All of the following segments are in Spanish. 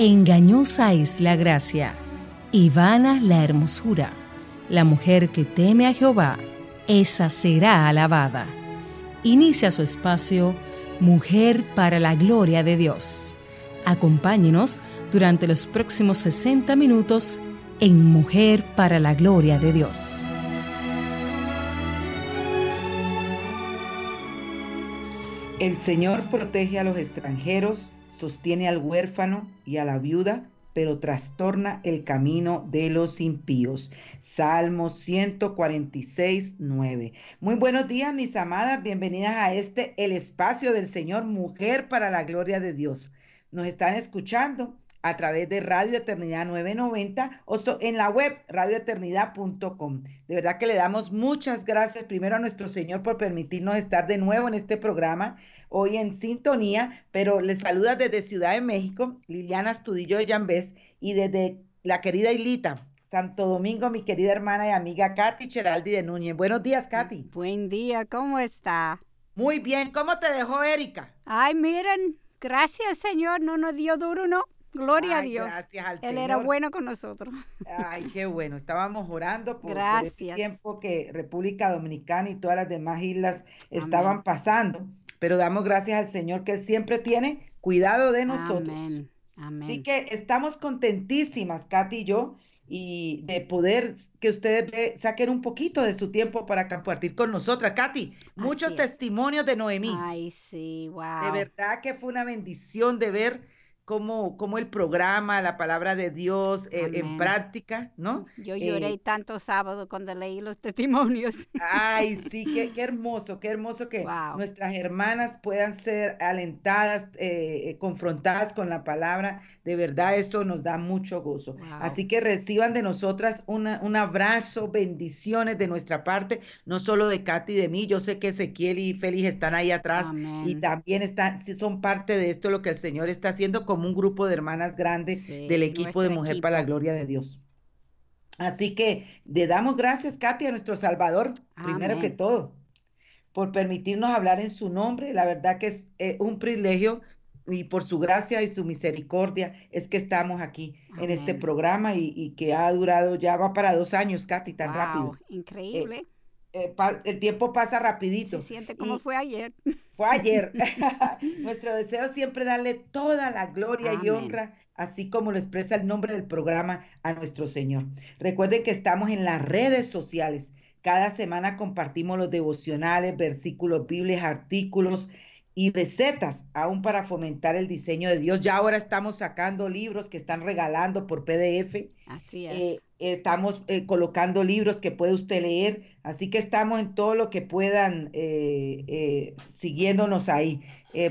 Engañosa es la gracia y vana la hermosura. La mujer que teme a Jehová, esa será alabada. Inicia su espacio Mujer para la Gloria de Dios. Acompáñenos durante los próximos 60 minutos en Mujer para la Gloria de Dios. El Señor protege a los extranjeros, sostiene al huérfano y a la viuda, pero trastorna el camino de los impíos. Salmo 146, 9. Muy buenos días, mis amadas. Bienvenidas a este, el espacio del Señor, mujer para la gloria de Dios. Nos están escuchando a través de Radio Eternidad 990 o en la web radioeternidad.com. De verdad que le damos muchas gracias primero a nuestro Señor por permitirnos estar de nuevo en este programa, hoy en sintonía, pero les saluda desde Ciudad de México, Liliana Astudillo de Llambés y desde la querida Ilita, Santo Domingo, mi querida hermana y amiga Katy Cheraldi de Núñez. Buenos días, Katy. Buen día, ¿cómo está? Muy bien, ¿cómo te dejó Erika? Ay, miren, gracias Señor, no nos dio duro, ¿no? Gloria a Dios. Gracias al Él era bueno con nosotros. Ay, qué bueno. Estábamos orando por, el tiempo que República Dominicana y todas las demás islas estaban pasando. Pero damos gracias al Señor que Él siempre tiene cuidado de nosotros. Amén. Amén. Así que estamos contentísimas, Katy y yo, y de poder que ustedes saquen un poquito de su tiempo para compartir con nosotras. Katy, muchos testimonios de Noemí. Ay, sí, wow. De verdad que fue una bendición de ver cómo, el programa, la palabra de Dios eh, en práctica, ¿no? Yo lloré eh, tanto sábado cuando leí los testimonios. Ay, sí, qué, qué hermoso, qué hermoso que nuestras hermanas puedan ser alentadas, eh, confrontadas con la palabra. De verdad, eso nos da mucho gozo. Así que reciban de nosotras un abrazo, bendiciones de nuestra parte, no solo de Katy y de mí. Yo sé que Ezequiel y Félix están ahí atrás y también están, son parte de esto, lo que el Señor está haciendo con un grupo de hermanas grandes del equipo de Mujer para la Gloria de Dios. Así que le damos gracias, Katy, a nuestro Salvador, primero que todo, por permitirnos hablar en su nombre. La verdad que es eh, un privilegio y por su gracia y su misericordia es que estamos aquí en este programa y, que ha durado, ya va para dos años, Katy, tan rápido. Increíble. Eh, el tiempo pasa rapidito. Se siente como fue ayer. Fue ayer. Nuestro deseo siempre darle toda la gloria y honra, así como lo expresa el nombre del programa a nuestro Señor. Recuerden que estamos en las redes sociales. Cada semana compartimos los devocionales, versículos bíblicos, artículos, y recetas aún para fomentar el diseño de Dios. Ya ahora estamos sacando libros que están regalando por PDF. Así eh, es. estamos eh, colocando libros que puede usted leer. Así que estamos en todo lo que puedan eh, siguiéndonos ahí.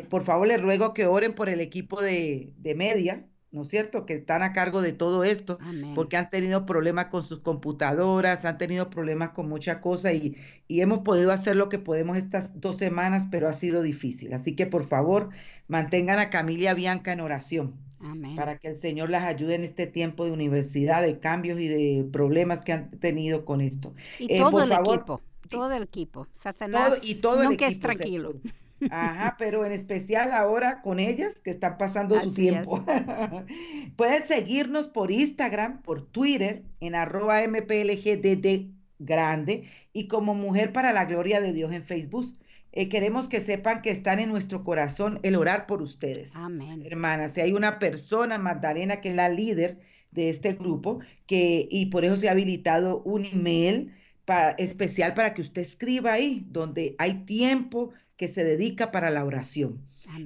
por favor, les ruego que oren por el equipo de, de media ¿no es cierto? Que están a cargo de todo esto, porque han tenido problemas con sus computadoras, han tenido problemas con mucha cosa y, y hemos podido hacer lo que podemos estas dos semanas, pero ha sido difícil. Así que por favor, mantengan a Camilia Bianca en oración. Para que el Señor las ayude en este tiempo de universidad, de cambios y de problemas que han tenido con esto. Y eh, todo el equipo, todo el equipo. Satanás y todo el nunca es tranquilo. Ajá, pero en especial ahora con ellas que están pasando su tiempo. Pueden seguirnos por Instagram, por Twitter, en arroba mplgdd grande y como Mujer para la Gloria de Dios en Facebook. Eh, queremos que sepan que están en nuestro corazón el orar por ustedes. Amén. Hermanas, si hay una persona, Magdalena, que es la líder de este grupo, que, y por eso se ha habilitado un email para, especial para que usted escriba ahí, donde hay tiempo que se dedica para la oración.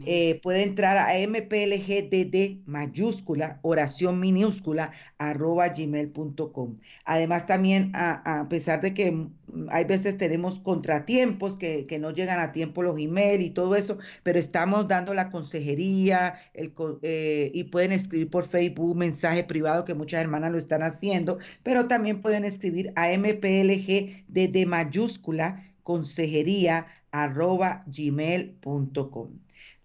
Eh, puede entrar a mplgdd mayúscula, oración minúscula, arroba gmail.com. Además también, a, pesar de que mm, hay veces tenemos contratiempos que, no llegan a tiempo los emails y todo eso, pero estamos dando la consejería el, eh, y pueden escribir por Facebook mensaje privado que muchas hermanas lo están haciendo, pero también pueden escribir a mplgdd mayúscula, consejería arroba gmail.com.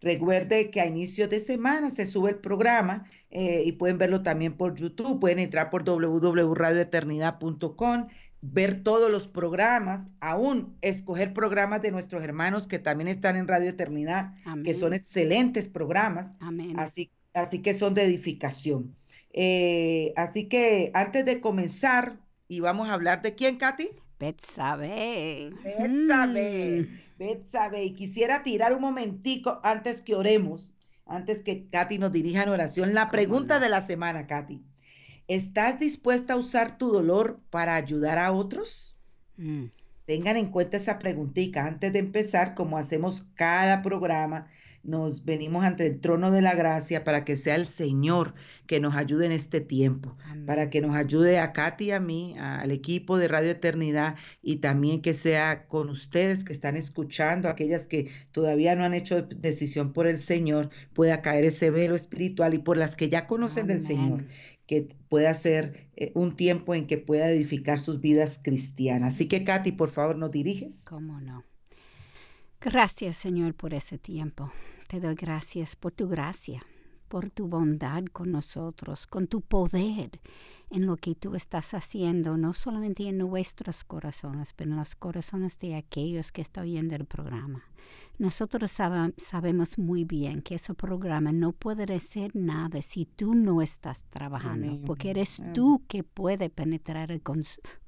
Recuerde que a inicios de semana se sube el programa eh, y pueden verlo también por YouTube. Pueden entrar por www.radioeternidad.com, ver todos los programas, aún escoger programas de nuestros hermanos que también están en Radio Eternidad, que son excelentes programas. Amén. Así así que son de edificación. Eh, así que antes de comenzar, y vamos a hablar de quién, Katy? Betsabe. Betsabe. Betsabe. Y quisiera tirar un momentico antes que oremos, antes que Katy nos dirija en oración, la pregunta de la semana, Katy. ¿Estás dispuesta a usar tu dolor para ayudar a otros? Mm. Tengan en cuenta esa preguntita antes de empezar, como hacemos cada programa nos venimos ante el trono de la gracia para que sea el Señor que nos ayude en este tiempo, para que nos ayude a Katy y a mí, al equipo de Radio Eternidad y también que sea con ustedes que están escuchando, aquellas que todavía no han hecho decisión por el Señor, pueda caer ese velo espiritual y por las que ya conocen del Señor, que pueda ser eh, un tiempo en que pueda edificar sus vidas cristianas. Así que Katy, por favor, nos diriges. ¿Cómo no? Gracias, Señor, por ese tiempo. Te doy gracias por tu gracia, por tu bondad con nosotros, con tu poder en lo que tú estás haciendo, no solamente en nuestros corazones, pero en los corazones de aquellos que están oyendo el programa. Nosotros sab- sabemos muy bien que ese programa no puede ser nada si tú no estás trabajando, Amén. porque eres Amén. tú que puede penetrar el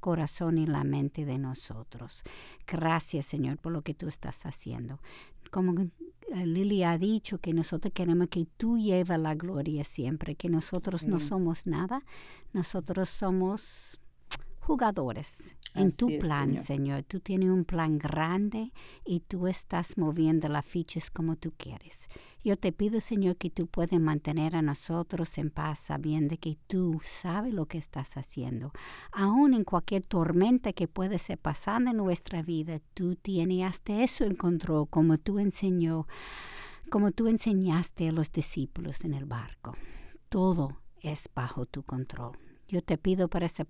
corazón y la mente de nosotros. Gracias, Señor, por lo que tú estás haciendo. Como Lili ha dicho, que nosotros queremos que tú lleves la gloria siempre, que nosotros no somos nada, nosotros somos jugadores en tu es, plan, Señor. Señor. Tú tienes un plan grande y tú estás moviendo las fichas como tú quieres. Yo te pido, Señor, que tú puedes mantener a nosotros en paz, sabiendo que tú sabes lo que estás haciendo. Aún en cualquier tormenta que puede ser pasando en nuestra vida, tú tienes hasta eso en control, como tú enseñó, como tú enseñaste a los discípulos en el barco. Todo es bajo tu control. Yo te pido para ese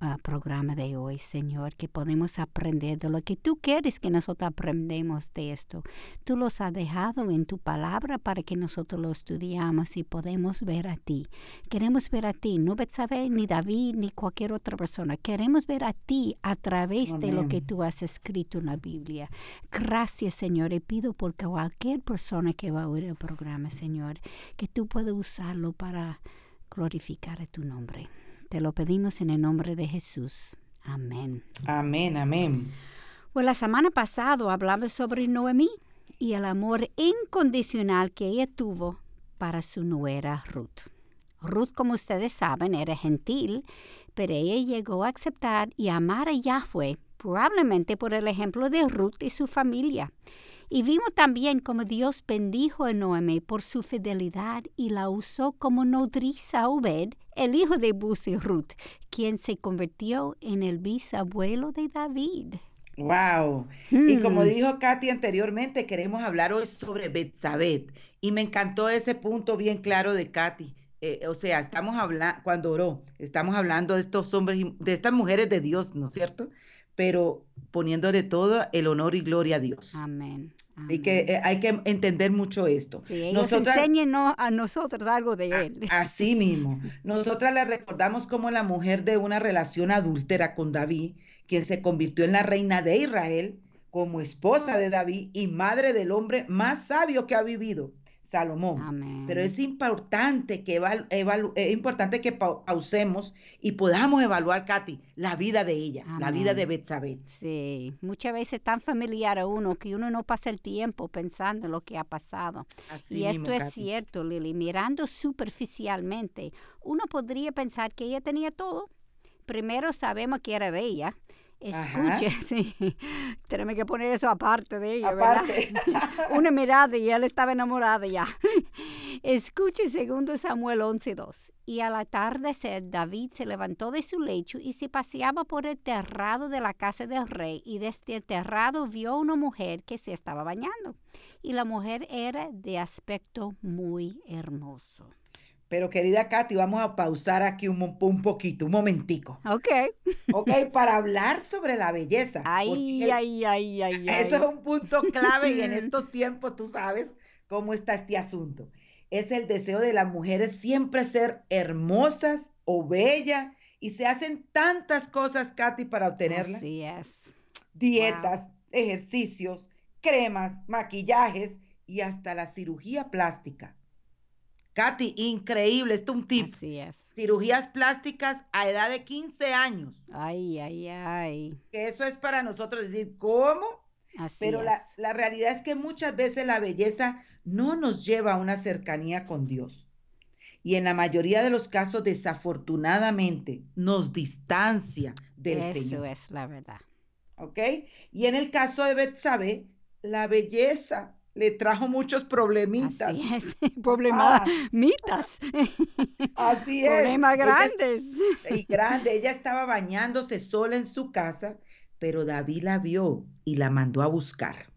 ah, programa de hoy, Señor, que podemos aprender de lo que tú quieres que nosotros aprendemos de esto. Tú los has dejado en tu palabra para que nosotros lo estudiamos y podemos ver a ti. Queremos ver a ti, no Betsabe, ni David, ni cualquier otra persona. Queremos ver a ti a través de lo que tú has escrito en la Biblia. Gracias, Señor, y pido por cualquier persona que va a oír el programa, Señor, que tú puedas usarlo para glorificar a tu nombre. Te lo pedimos en el nombre de Jesús. Amén. Amén, amén. Pues la semana pasada hablamos sobre Noemí y el amor incondicional que ella tuvo para su nuera Ruth. Ruth, como ustedes saben, era gentil, pero ella llegó a aceptar y amar a Yahweh, probablemente por el ejemplo de Ruth y su familia. Y vimos también cómo Dios bendijo a Noemí por su fidelidad y la usó como nodriza a Obed, el hijo de Bus y Ruth, quien se convirtió en el bisabuelo de David. Wow. Y como Hmm. dijo Katy anteriormente, queremos hablar hoy sobre Betsabé. Y me encantó ese punto bien claro de Katy. Eh, o sea, estamos hablando, cuando oró, estamos hablando de estos hombres, y- de estas mujeres de Dios, ¿no es cierto? Pero poniéndole todo el honor y gloria a Dios. Amén. Así que eh, hay que entender mucho esto. Sí, Nosotras, enséñenos a nosotros algo de él. así mismo, nosotras le recordamos como la mujer de una relación adúltera con David, quien se convirtió en la reina de Israel, como esposa de David y madre del hombre más sabio que ha vivido, Salomón. Pero es importante que es importante que pau- pausemos y podamos evaluar, Katy, la vida de ella, la vida de. Betsabé. Sí, muchas veces es tan familiar a uno que uno no pasa el tiempo pensando en lo que ha pasado. Así Y esto es Katy. cierto, Lili. Mirando superficialmente, uno podría pensar que ella tenía todo. Primero sabemos que era bella. Ajá. Escuche, sí. Tenemos que poner eso aparte de ella, ¿verdad? Una mirada y él estaba enamorado ya. Escuche segundo Samuel 11.2. Y al atardecer David se levantó de su lecho y se paseaba por el terrado de la casa del rey y desde el terrado vio una mujer que se estaba bañando. Y la mujer era de aspecto muy hermoso. Pero querida Katy, vamos a pausar aquí un, un poquito, un momentico, Ok. ¿ok? Para hablar sobre la belleza. Ay, porque ay, ay, ay, eso es un punto clave y en estos tiempos tú sabes cómo está este asunto. Es el deseo de las mujeres siempre ser hermosas o bellas y se hacen tantas cosas, Katy, para obtenerla. Así es. Dietas, ejercicios, cremas, maquillajes y hasta la cirugía plástica. Katy, increíble, esto es un tip. Así es. Cirugías plásticas a edad de 15 años. Ay, ay, ay. Que eso es para nosotros decir, ¿cómo? Así Pero es. la, la realidad es que muchas veces la belleza no nos lleva a una cercanía con Dios. Y en la mayoría de los casos, desafortunadamente, nos distancia del Eso Señor. es la verdad. ¿Ok? Y en el caso de Betsabe, la belleza le trajo muchos problemitas. Así es. Problemas, Ah, así es. Problemas grandes. y grande. Ella estaba bañándose sola en su casa, pero David la vio y la mandó a buscar.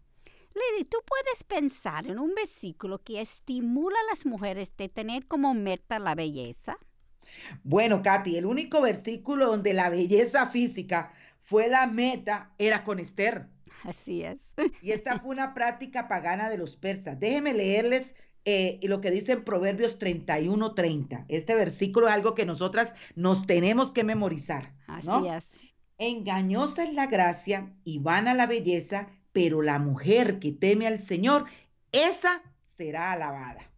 Lady, tú puedes pensar en un versículo que estimula a las mujeres de tener como meta la belleza. Bueno, Katy, el único versículo donde la belleza física fue la meta era con Esther. Así es. Y esta fue una práctica pagana de los persas. Déjenme leerles eh, lo que dice en Proverbios 31:30. Este versículo es algo que nosotras nos tenemos que memorizar. Así ¿no? es. Engañosa es la gracia y vana la belleza, pero la mujer que teme al Señor, esa será alabada.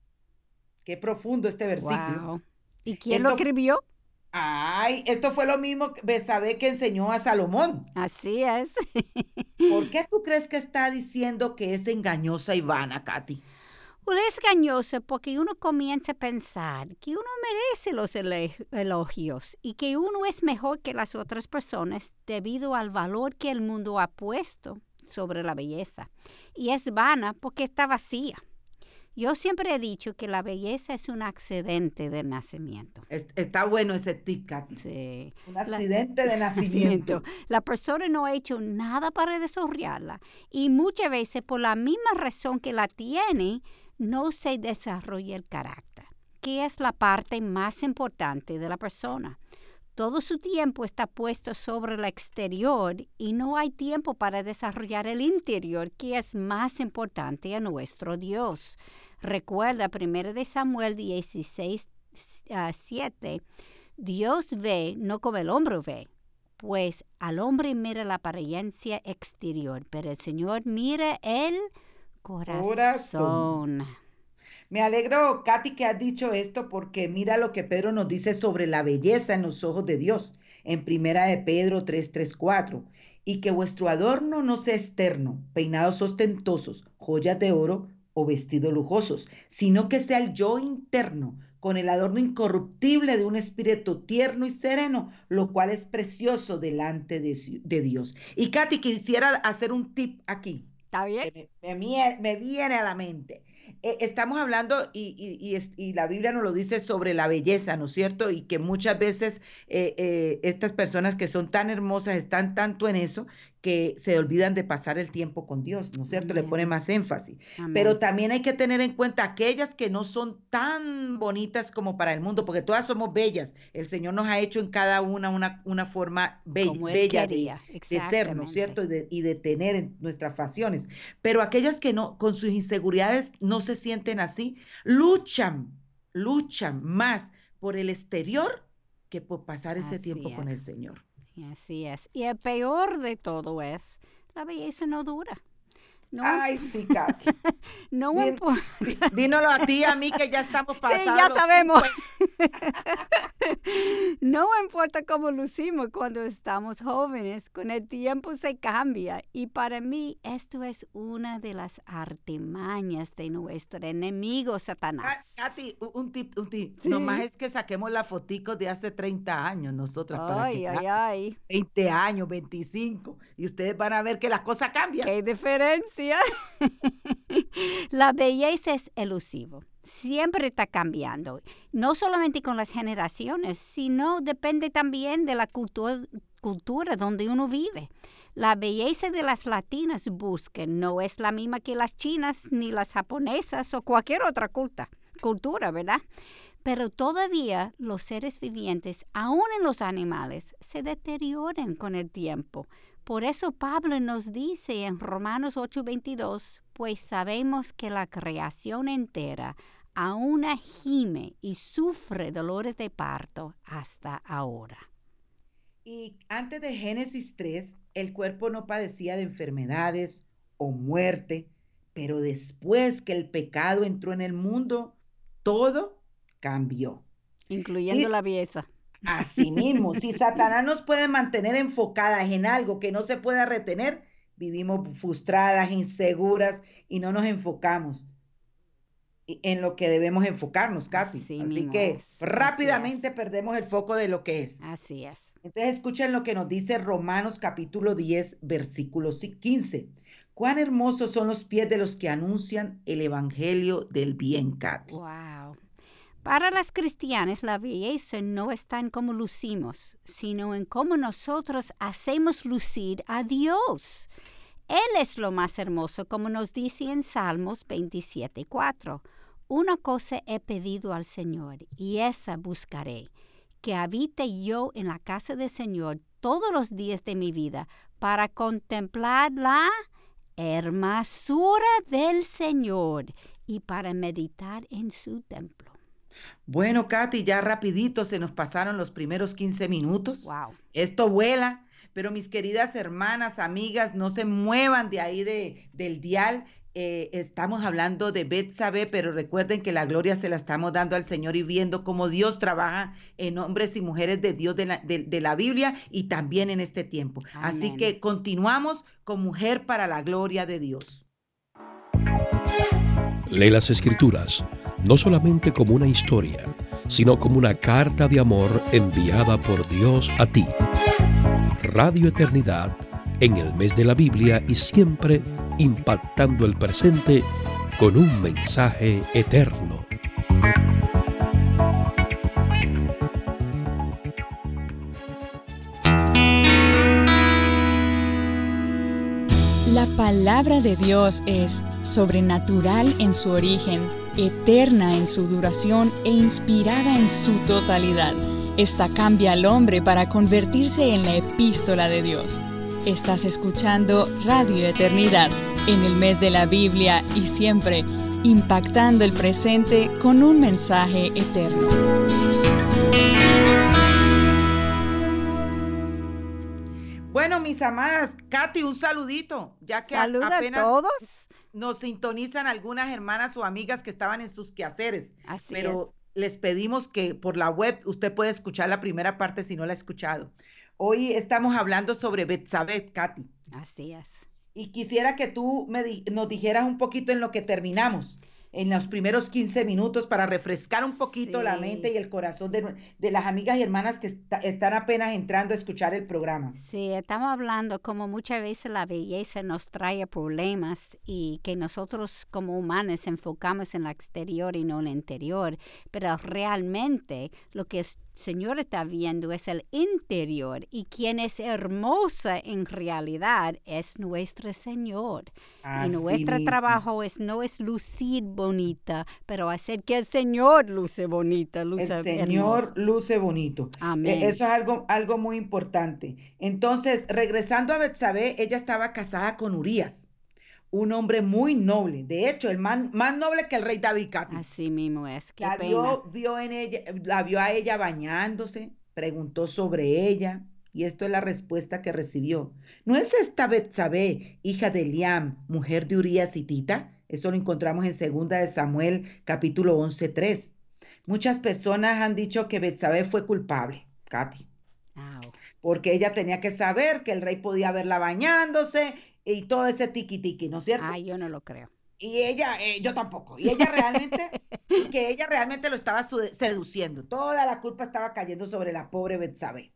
Qué profundo este versículo. Wow. ¿Y quién lo escribió? Ay, esto fue lo mismo que Besabé que enseñó a Salomón. Así es. ¿Por qué tú crees que está diciendo que es engañosa y vana, Katy? Well, es engañoso porque uno comienza a pensar que uno merece los elogios y que uno es mejor que las otras personas debido al valor que el mundo ha puesto sobre la belleza. Y es vana porque está vacía. Yo siempre he dicho que la belleza es un accidente de nacimiento. Es- está bueno ese tic. Sí. Un La- accidente de nacimiento. La persona no ha hecho nada para desarrollarla y muchas veces por la misma razón que la tiene, no se desarrolla el carácter, que es la parte más importante de la persona. Todo su tiempo está puesto sobre el exterior y no hay tiempo para desarrollar el interior, que es más importante a nuestro Dios. Recuerda 1 de Samuel 16, ah, 7. Dios ve no como el hombre ve, pues al hombre mira la apariencia exterior, pero el Señor mira el corazón. Me alegro, Katy, que has dicho esto porque mira lo que Pedro nos dice sobre la belleza en los ojos de Dios en primera de Pedro 3, 3, 4. Y que vuestro adorno no sea externo, peinados ostentosos, joyas de oro o vestidos lujosos, sino que sea el yo interno, con el adorno incorruptible de un espíritu tierno y sereno, lo cual es precioso delante de, de Dios. Y Katy, quisiera hacer un tip aquí ¿Está bien? me, me viene a la mente. Eh, estamos hablando, y, y- y y la Biblia nos lo dice sobre la belleza, ¿no es cierto? Y que muchas veces eh, eh, estas personas que son tan hermosas están tanto en eso que se olvidan de pasar el tiempo con Dios, ¿no es cierto? Le pone más énfasis. Amén. Pero también hay que tener en cuenta aquellas que no son tan bonitas como para el mundo, porque todas somos bellas. El Señor nos ha hecho en cada una una, una forma be- Como bella de, de ser, ¿no es cierto? Y de, y de tener en nuestras facciones. Pero aquellas que no, con sus inseguridades no se sienten así, luchan, luchan más por el exterior que por pasar ese Así tiempo con el. Señor. Así es. Y el peor de todo es, la belleza no dura. No, Ay, sí, Katy. no importa. Dí- Dínoslo a ti, a mí, que ya estamos pasados. Sí, ya sabemos. no importa cómo lucimos cuando estamos jóvenes, con el tiempo se cambia. Y para mí esto es una de las artimañas de nuestro enemigo Satanás. Katy, un tip, un tip. Sí. Nomás es que saquemos la fotico de hace 30 años, nosotras, para Ay, que ay, ay. 20 años, 25, y ustedes van a ver que las cosas cambian. ¡Qué diferencia! La belleza es elusivo. Siempre está cambiando. No solamente con las generaciones, sino depende también de la cultu- cultura donde uno vive. La belleza de las latinas busquen no es la misma que las chinas, ni las japonesas o cualquier otra culta, cultura, ¿verdad? Pero todavía los seres vivientes, aun en los animales, se deterioran con el tiempo. Por eso Pablo nos dice en Romanos 8:22, pues sabemos que la creación entera aún gime y sufre dolores de parto hasta ahora. Y antes de Génesis 3, el cuerpo no padecía de enfermedades o muerte, pero después que el pecado entró en el mundo, todo cambió. Incluyendo la belleza. Así mismo, si Satanás nos puede mantener enfocadas en algo que no se pueda retener, vivimos frustradas, inseguras y no nos enfocamos en lo que debemos enfocarnos, Katy. Así, que rápidamente perdemos el foco de lo que es. Así es. Entonces escuchen lo que nos dice Romanos capítulo 10, versículo 15. Cuán hermosos son los pies de los que anuncian el evangelio del bien, Katy. Wow. Para las cristianas la belleza no está en cómo lucimos, sino en cómo nosotros hacemos lucir a Dios. Él es lo más hermoso, como nos dice en Salmos 27.4. Una cosa he pedido al Señor, y esa buscaré, que habite yo en la casa del Señor todos los días de mi vida, para contemplar la hermosura del Señor y para meditar en su templo. Bueno, Katy, ya rapidito se nos pasaron los primeros 15 minutos. Wow. Esto vuela, pero mis queridas hermanas, amigas, no se muevan de ahí de, del dial. Eh, estamos hablando de Betsabe, pero recuerden que la gloria se la estamos dando al Señor y viendo cómo Dios trabaja en hombres y mujeres de Dios de la, de, la Biblia y también en este tiempo. Así que continuamos con Mujer para la Gloria de Dios. Lee las Escrituras no solamente como una historia, sino como una carta de amor enviada por Dios a ti. Radio Eternidad, en el mes de la Biblia y siempre impactando el presente con un mensaje eterno. La palabra de Dios es sobrenatural en su origen, eterna en su duración e inspirada en su totalidad. Esta cambia al hombre para convertirse en la epístola de Dios. Estás escuchando Radio Eternidad en el mes de la Biblia y siempre impactando el presente con un mensaje eterno. Mis amadas, Katy, un saludito, ya que apenas a todos. nos sintonizan algunas hermanas o amigas que estaban en sus quehaceres. Así pero les pedimos que por la web usted puede escuchar la primera parte si no la ha escuchado. Hoy estamos hablando sobre Betsabé, Katy. Así es. Y quisiera que tú me nos dijeras un poquito en lo que terminamos en los primeros 15 minutos para refrescar un poquito la mente y el corazón de, de, las amigas y hermanas que están apenas entrando a escuchar el programa. Sí, estamos hablando como muchas veces la belleza nos trae problemas y que nosotros como humanos enfocamos en el exterior y no en el interior, pero realmente lo que es Señor está viendo es el interior y quien es hermosa en realidad es nuestro Señor. y nuestro trabajo es no es lucir bonita, pero hacer que el Señor luce bonita, luce El Señor luce bonito. E, Amén. Eso es algo, algo muy importante. Entonces, regresando a Betsabé, ella estaba casada con Urias un hombre muy noble. De hecho, el más, más noble que el rey David Así mismo es. la, Vio, vio en ella, la vio a ella bañándose, preguntó sobre ella, y esto es la respuesta que recibió. ¿No es esta Betsabé, hija de Liam, mujer de Urias y Tita? Eso lo encontramos en 2 de Samuel, capítulo 11, 3. Muchas personas han dicho que Betsabé fue culpable, Katy. Porque ella tenía que saber que el rey podía verla bañándose y todo ese tiki tiki, ¿no es cierto? Ay, yo no lo creo. Y ella, eh, yo tampoco. Y ella realmente, que ella realmente lo estaba seduciendo. Toda la culpa estaba cayendo sobre la pobre Betsabe.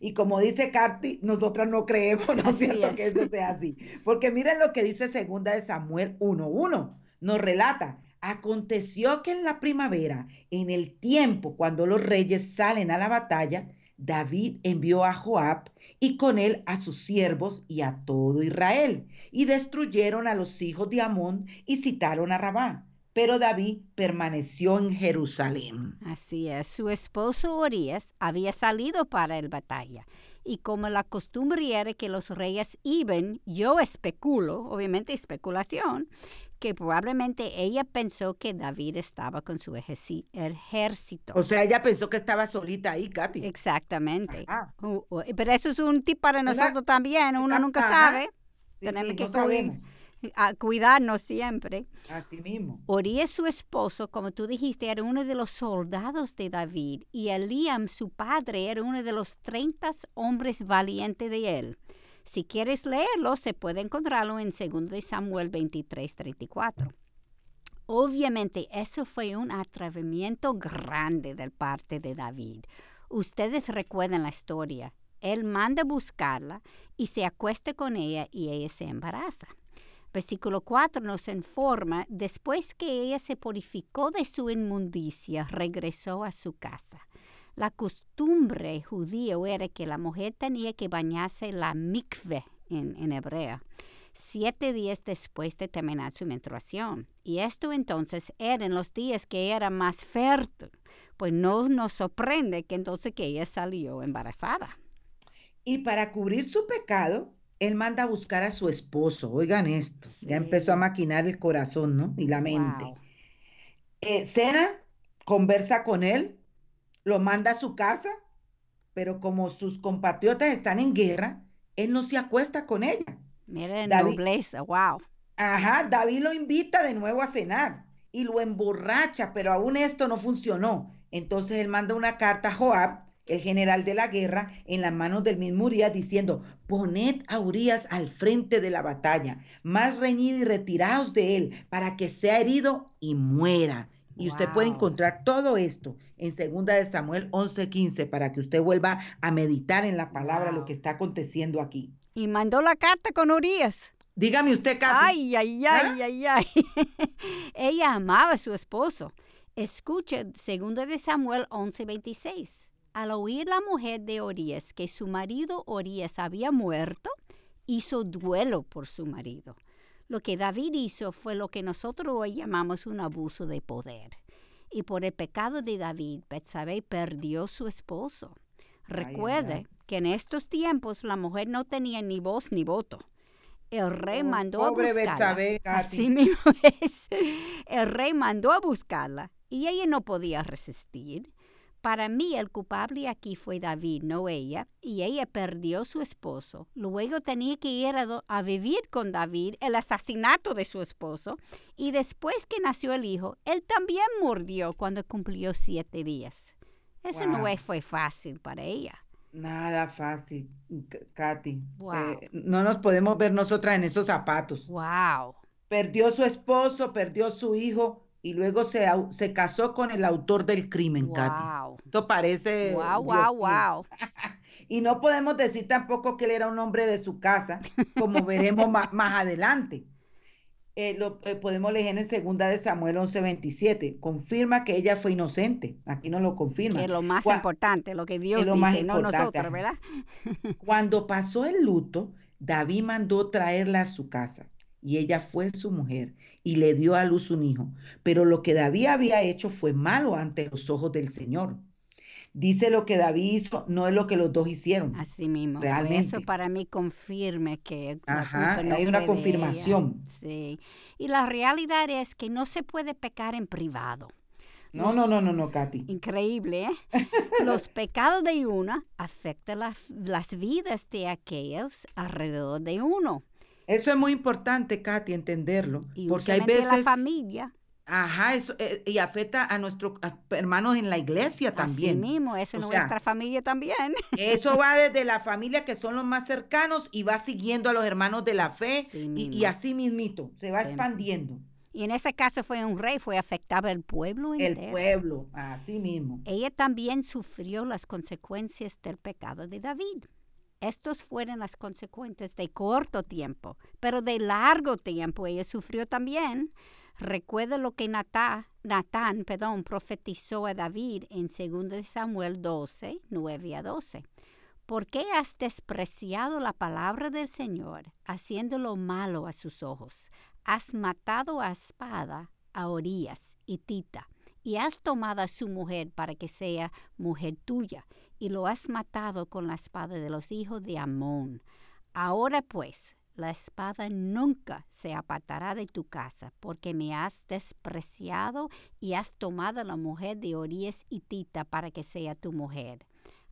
Y como dice Carti, nosotras no creemos, ¿no es cierto? Que eso sea así. Porque miren lo que dice segunda de Samuel 1.1. Nos relata, aconteció que en la primavera, en el tiempo cuando los reyes salen a la batalla, David envió a Joab y con él a sus siervos y a todo Israel, y destruyeron a los hijos de Amón y citaron a Rabá. Pero David permaneció en Jerusalén. Así es, su esposo Orías había salido para la batalla. Y como la costumbre era que los reyes iban, yo especulo, obviamente especulación, que probablemente ella pensó que David estaba con su ejército. O sea, ella pensó que estaba solita ahí, Katy. Exactamente. pero eso es un tip para nosotros también, uno nunca sabe. Tenemos que a cuidarnos siempre. Así mismo. Orías, su esposo, como tú dijiste, era uno de los soldados de David y Eliam, su padre, era uno de los 30 hombres valientes de él. Si quieres leerlo, se puede encontrarlo en 2 Samuel 23, 34. Obviamente, eso fue un atrevimiento grande de parte de David. Ustedes recuerdan la historia. Él manda buscarla y se acuesta con ella y ella se embaraza. Versículo 4 nos informa, después que ella se purificó de su inmundicia, regresó a su casa. La costumbre judía era que la mujer tenía que bañarse la mikve en, en hebrea siete días después de terminar su menstruación. Y esto entonces era en los días que era más fértil, pues no nos sorprende que entonces que ella salió embarazada. Y para cubrir su pecado, él manda a buscar a su esposo. Oigan esto, ya empezó a maquinar el corazón, ¿no? Y la mente. Wow. Eh, cena, conversa con él, lo manda a su casa, pero como sus compatriotas están en guerra, él no se acuesta con ella. Mira la David- nobleza, wow. Ajá, David lo invita de nuevo a cenar y lo emborracha, pero aún esto no funcionó. Entonces él manda una carta a Joab, el general de la guerra, en las manos del mismo Urias, diciendo, poned a Urias al frente de la batalla, más reñid y retiraos de él, para que sea herido y muera. Y usted puede encontrar todo esto en 2 de Samuel 11:15 para que usted vuelva a meditar en la palabra, lo que está aconteciendo aquí. Y mandó la carta con Urias. Dígame usted, Katy. Ay, ay, ay, ay, ay. Ella amaba a su esposo. Escucha 2 de Samuel 11:26. Al oír la mujer de Orías que su marido Orías había muerto, hizo duelo por su marido. Lo que David hizo fue lo que nosotros hoy llamamos un abuso de poder. Y por el pecado de David, Betsabé perdió su esposo. ay, Recuerde ay. que en estos tiempos la mujer no tenía ni voz ni voto. El rey Oh, mandó a buscarla. Así mismo es. El rey mandó a buscarla y ella no podía resistir. Para mí el culpable aquí fue David, no ella, y ella perdió su esposo. Luego tenía que ir a, vivir con David el asesinato de su esposo y después que nació el hijo, él también murió cuando cumplió siete días. Eso no Wow. fue fácil para ella. Nada fácil, Katy. Wow. Eh, no nos podemos ver nosotras en esos zapatos. Wow. Perdió su esposo, perdió su hijo y luego se, se casó con el autor del crimen, Katy. Esto parece, Wow, wow, wow. Y no podemos decir tampoco que él era un hombre de su casa, como veremos ma- más, adelante. Eh, lo eh, podemos leer en segunda de Samuel 11:27. Confirma que ella fue inocente. Aquí no lo confirma. Que es lo más importante, lo que Dios lo dice, más no nosotros. ¿verdad? Cuando pasó el luto, David mandó traerla a su casa y ella fue su mujer y le dio a luz un hijo. Pero lo que David había hecho fue malo ante los ojos del Señor. Dice lo que David hizo, no es lo que los dos hicieron. Así mismo. Pues Realmente. eso para mí confirme que Ajá, no hay una confirmación. Sí. Y la realidad es que no se puede pecar en privado. No, no, no, no, no, Katy. Increíble, ¿eh? Los pecados de una afectan las, las vidas de aquellos alrededor de uno. Eso es muy importante, Katy, entenderlo. Y Porque hay usualmente la veces, familia. ajá, eso, eh, y afecta a nuestros hermanos en la iglesia Así también. mismo, eso sea, nuestra familia también. Eso va desde la familia que son los más cercanos y va siguiendo a los hermanos de la fe Así y, así mismito, se va Sí. expandiendo. Y en ese caso fue un rey, fue afectado el pueblo El entero. pueblo, así mismo. Ella también sufrió las consecuencias del pecado de David. Estos fueron las consecuencias de corto tiempo, pero de largo tiempo ella sufrió también. Recuerda lo que Natán, Natán perdón, profetizó a David en 2 Samuel 12, 9 a 12. ¿Por qué has despreciado la palabra del Señor, haciéndolo malo a sus ojos? Has matado a espada a Orías y Tita, y has tomado a su mujer para que sea mujer tuya, y lo has matado con la espada de los hijos de Amón. Ahora pues, la espada nunca se apartará de tu casa, porque me has despreciado y has tomado la mujer de Orías y Tita para que sea tu mujer.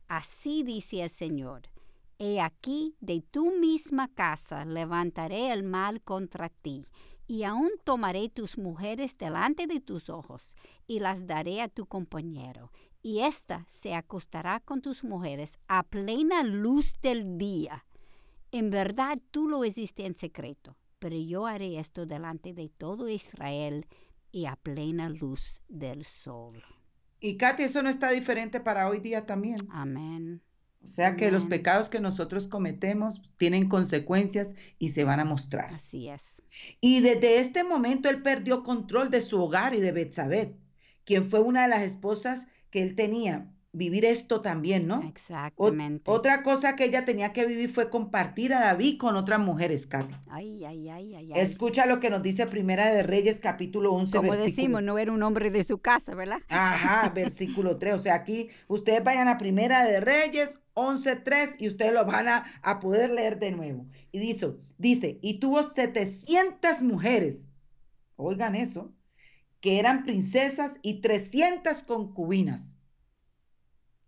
Así dice el Señor. He aquí, de tu misma casa levantaré el mal contra ti, y aún tomaré tus mujeres delante de tus ojos, y las daré a tu compañero, y ésta se acostará con tus mujeres a plena luz del día. En verdad tú lo hiciste en secreto, pero yo haré esto delante de todo Israel y a plena luz del sol. Y Katy, eso no está diferente para hoy día también. Amén. O sea que los pecados que nosotros cometemos tienen consecuencias y se van a mostrar. Así es. Y desde este momento él perdió control de su hogar y de Betsabé, quien fue una de las esposas que él tenía. Vivir esto también, ¿no? Exactamente. otra cosa que ella tenía que vivir fue compartir a David con otras mujeres, Katy. Ay, ay, ay, ay, ay. Escucha lo que nos dice Primera de Reyes, capítulo 11, Como versículo decimos, no era un hombre de su casa, ¿verdad? Ajá, versículo 3. O sea, aquí ustedes vayan a Primera de Reyes 11.3 y ustedes lo van a, a poder leer de nuevo. Y dice, dice, y tuvo 700 mujeres, oigan eso, que eran princesas y 300 concubinas.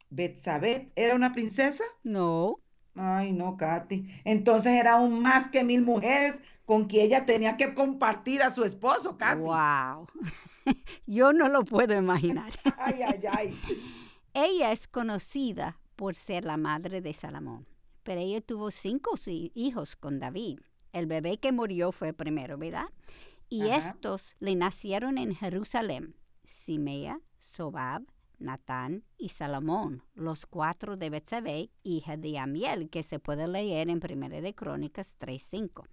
¿Betsabé era una princesa? No. Ay, no, Katy. Entonces era aún más que mil mujeres con quien ella tenía que compartir a su esposo, Katy. Wow. Yo no lo puedo imaginar. Ay, ay, ay. ella es conocida por ser la madre de Salomón, pero ella tuvo cinco hi- hijos con David. El bebé que murió fue primero, ¿verdad? Y Ajá. estos le nacieron en Jerusalén. Simea, Sobab, Natán y Salomón, los cuatro de Betsabé, hija de Amiel, que se puede leer en 1 de Crónicas 3.5.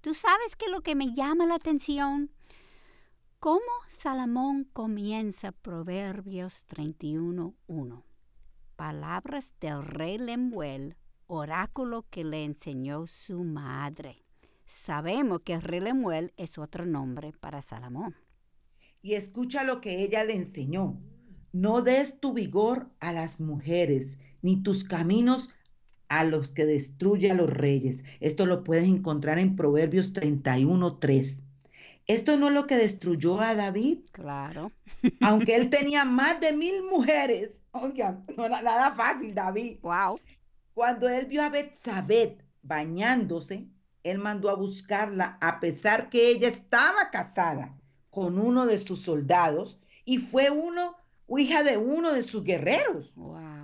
¿Tú sabes qué es lo que me llama la atención? ¿Cómo Salomón comienza Proverbios 31.1? Palabras del rey Lemuel, oráculo que le enseñó su madre. Sabemos que el rey Lemuel es otro nombre para Salomón. Y escucha lo que ella le enseñó. No des tu vigor a las mujeres, ni tus caminos a los que destruye a los reyes. Esto lo puedes encontrar en Proverbios 31.3. Esto no es lo que destruyó a David, Claro. aunque él tenía más de mil mujeres. Oiga, no era nada fácil, David. Wow. Cuando él vio a Betsabé bañándose, él mandó a buscarla a pesar que ella estaba casada con uno de sus soldados y fue uno, hija de uno de sus guerreros. Wow.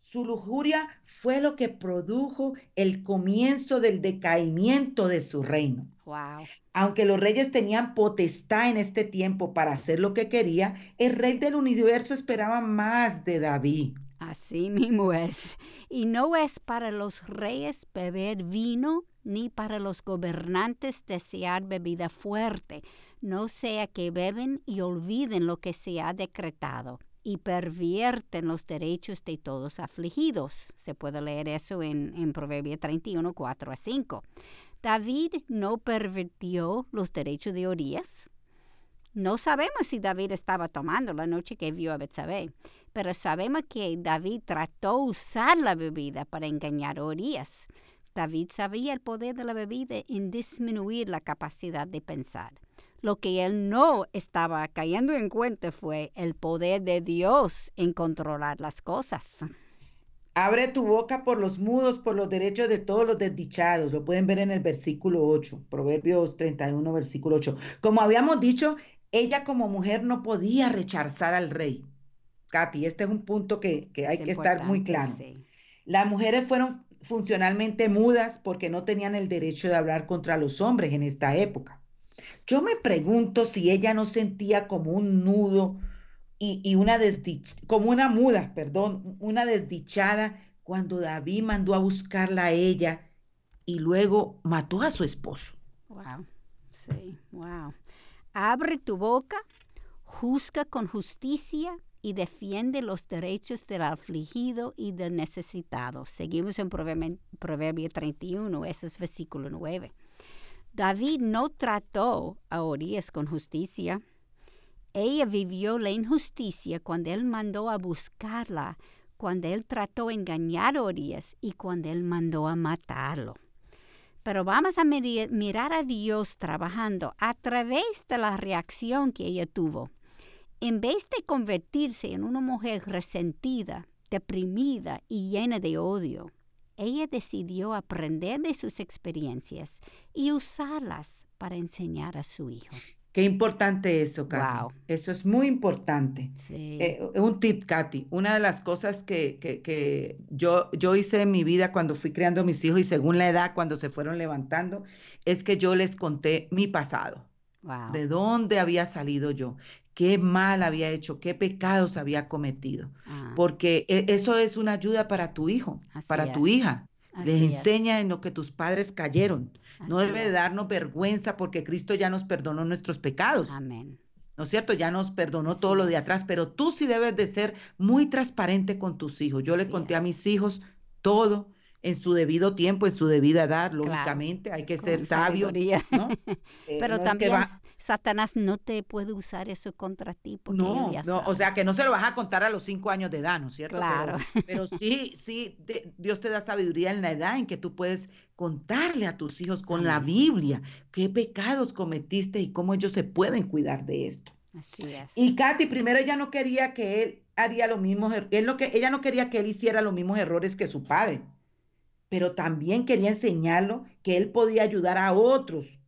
Su lujuria fue lo que produjo el comienzo del decaimiento de su reino. Wow. Aunque los reyes tenían potestad en este tiempo para hacer lo que quería, el rey del universo esperaba más de David. Así mismo es. Y no es para los reyes beber vino, ni para los gobernantes desear bebida fuerte, no sea que beben y olviden lo que se ha decretado y pervierten los derechos de todos afligidos. Se puede leer eso en, en Proverbio 31, 4 a 5. David no pervirtió los derechos de Orías. No sabemos si David estaba tomando la noche que vio a Betsabé, pero sabemos que David trató usar la bebida para engañar a Orías. David sabía el poder de la bebida en disminuir la capacidad de pensar. Lo que él no estaba cayendo en cuenta fue el poder de Dios en controlar las cosas. Abre tu boca por los mudos, por los derechos de todos los desdichados. Lo pueden ver en el versículo 8, Proverbios 31, versículo 8. Como habíamos dicho, ella como mujer no podía rechazar al rey. Katy, este es un punto que, que hay Es que estar muy claro. sí. Las mujeres fueron funcionalmente mudas porque no tenían el derecho de hablar contra los hombres en esta época. Yo me pregunto si ella no sentía como un nudo y, y una desdicha, como una muda, perdón, una desdichada cuando David mandó a buscarla a ella y luego mató a su esposo. Wow. Sí, wow. Abre tu boca, juzga con justicia y defiende los derechos del afligido y del necesitado. Seguimos en Proverbio, Proverbio 31, ese es versículo 9. David no trató a Orías con justicia. Ella vivió la injusticia cuando él mandó a buscarla, cuando él trató de engañar a Orías y cuando él mandó a matarlo. Pero vamos a mirar a Dios trabajando a través de la reacción que ella tuvo. En vez de convertirse en una mujer resentida, deprimida y llena de odio, ella decidió aprender de sus experiencias y usarlas para enseñar a su hijo. Qué importante eso, Katy. Wow. Eso es muy importante. Sí. Eh, un tip, Katy. Una de las cosas que, que- que yo, yo hice en mi vida cuando fui criando a mis hijos y según la edad, cuando se fueron levantando, es que yo les conté mi pasado, wow. de dónde había salido yo, qué mal había hecho, qué pecados había cometido. Ah, Porque e- eso es una ayuda para tu hijo, Así para tu hija. Les es, enseña en lo que tus padres cayeron. No debe es. darnos vergüenza porque Cristo ya nos perdonó nuestros pecados. Amén. ¿No es cierto? Ya nos perdonó Así todo lo de atrás, pero tú sí debes de ser muy transparente con tus hijos. Yo le conté a mis hijos todo en su debido tiempo, en su debida edad, Claro, lógicamente, hay que ser sabio. ¿no? Eh, Pero no es que también Satanás no te puede usar eso contra ti porque No, no, o sea que no se lo vas a contar a los cinco años de edad, ¿no es cierto? Claro. Pero, sí, sí, de- Dios te da sabiduría en la edad en que tú puedes contarle a tus hijos con la. Biblia qué pecados cometiste y cómo ellos se pueden cuidar de esto. Así es. Y Katy, primero ella no quería que él haría los mismos, él no que, ella no quería que él hiciera los mismos errores que su padre, pero también quería enseñarlo que él podía ayudar a otros.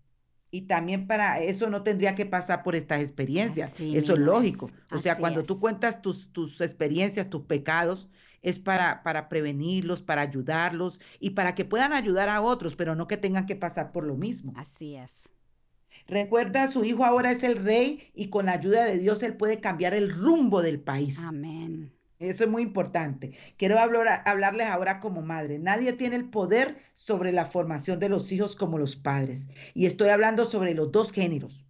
Y también para eso no tendría que pasar por estas experiencias. Así eso es lógico. es, O sea, así cuando tú cuentas tus, tus experiencias, tus pecados, es para, para prevenirlos, para ayudarlos y para que puedan ayudar a otros, pero no que tengan que pasar por lo mismo. Así es. Recuerda, su hijo ahora es el rey y con la ayuda de Dios él puede cambiar el rumbo del país. Amén. Eso es muy importante. Quiero hablar, hablarles ahora como madre. Nadie tiene el poder sobre la formación de los hijos como los padres. Y estoy hablando sobre los dos géneros,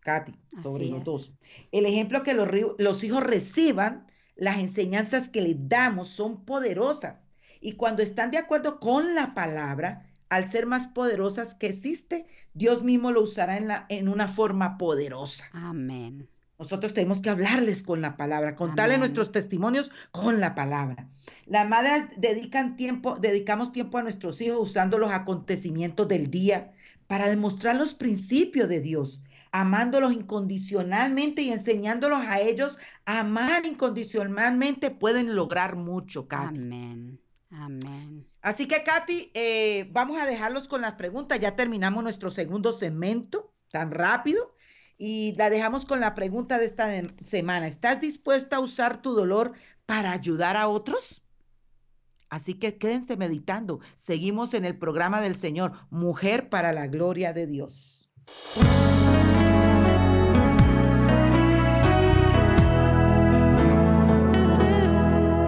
Katy, sobre Así los es. dos. El ejemplo que los, hijos reciban, las enseñanzas que les damos son poderosas. Y cuando están de acuerdo con la palabra, al ser más poderosas que existe, Dios mismo lo usará en, la, en una forma poderosa. Amén. Nosotros tenemos que hablarles con la palabra, contarles nuestros testimonios con la palabra. Las madres dedican tiempo, dedicamos tiempo a nuestros hijos usando los acontecimientos del día para demostrar los principios de Dios, amándolos incondicionalmente y enseñándolos a ellos a amar incondicionalmente pueden lograr mucho, Katy. Amén. Amén. Así que, Katy, eh, vamos a dejarlos con las preguntas. Ya terminamos nuestro segundo segmento tan rápido y la dejamos con la pregunta de esta semana. ¿Estás dispuesta a usar tu dolor para ayudar a otros? Así que quédense meditando. Seguimos en el programa del Señor, Mujer para la Gloria de Dios.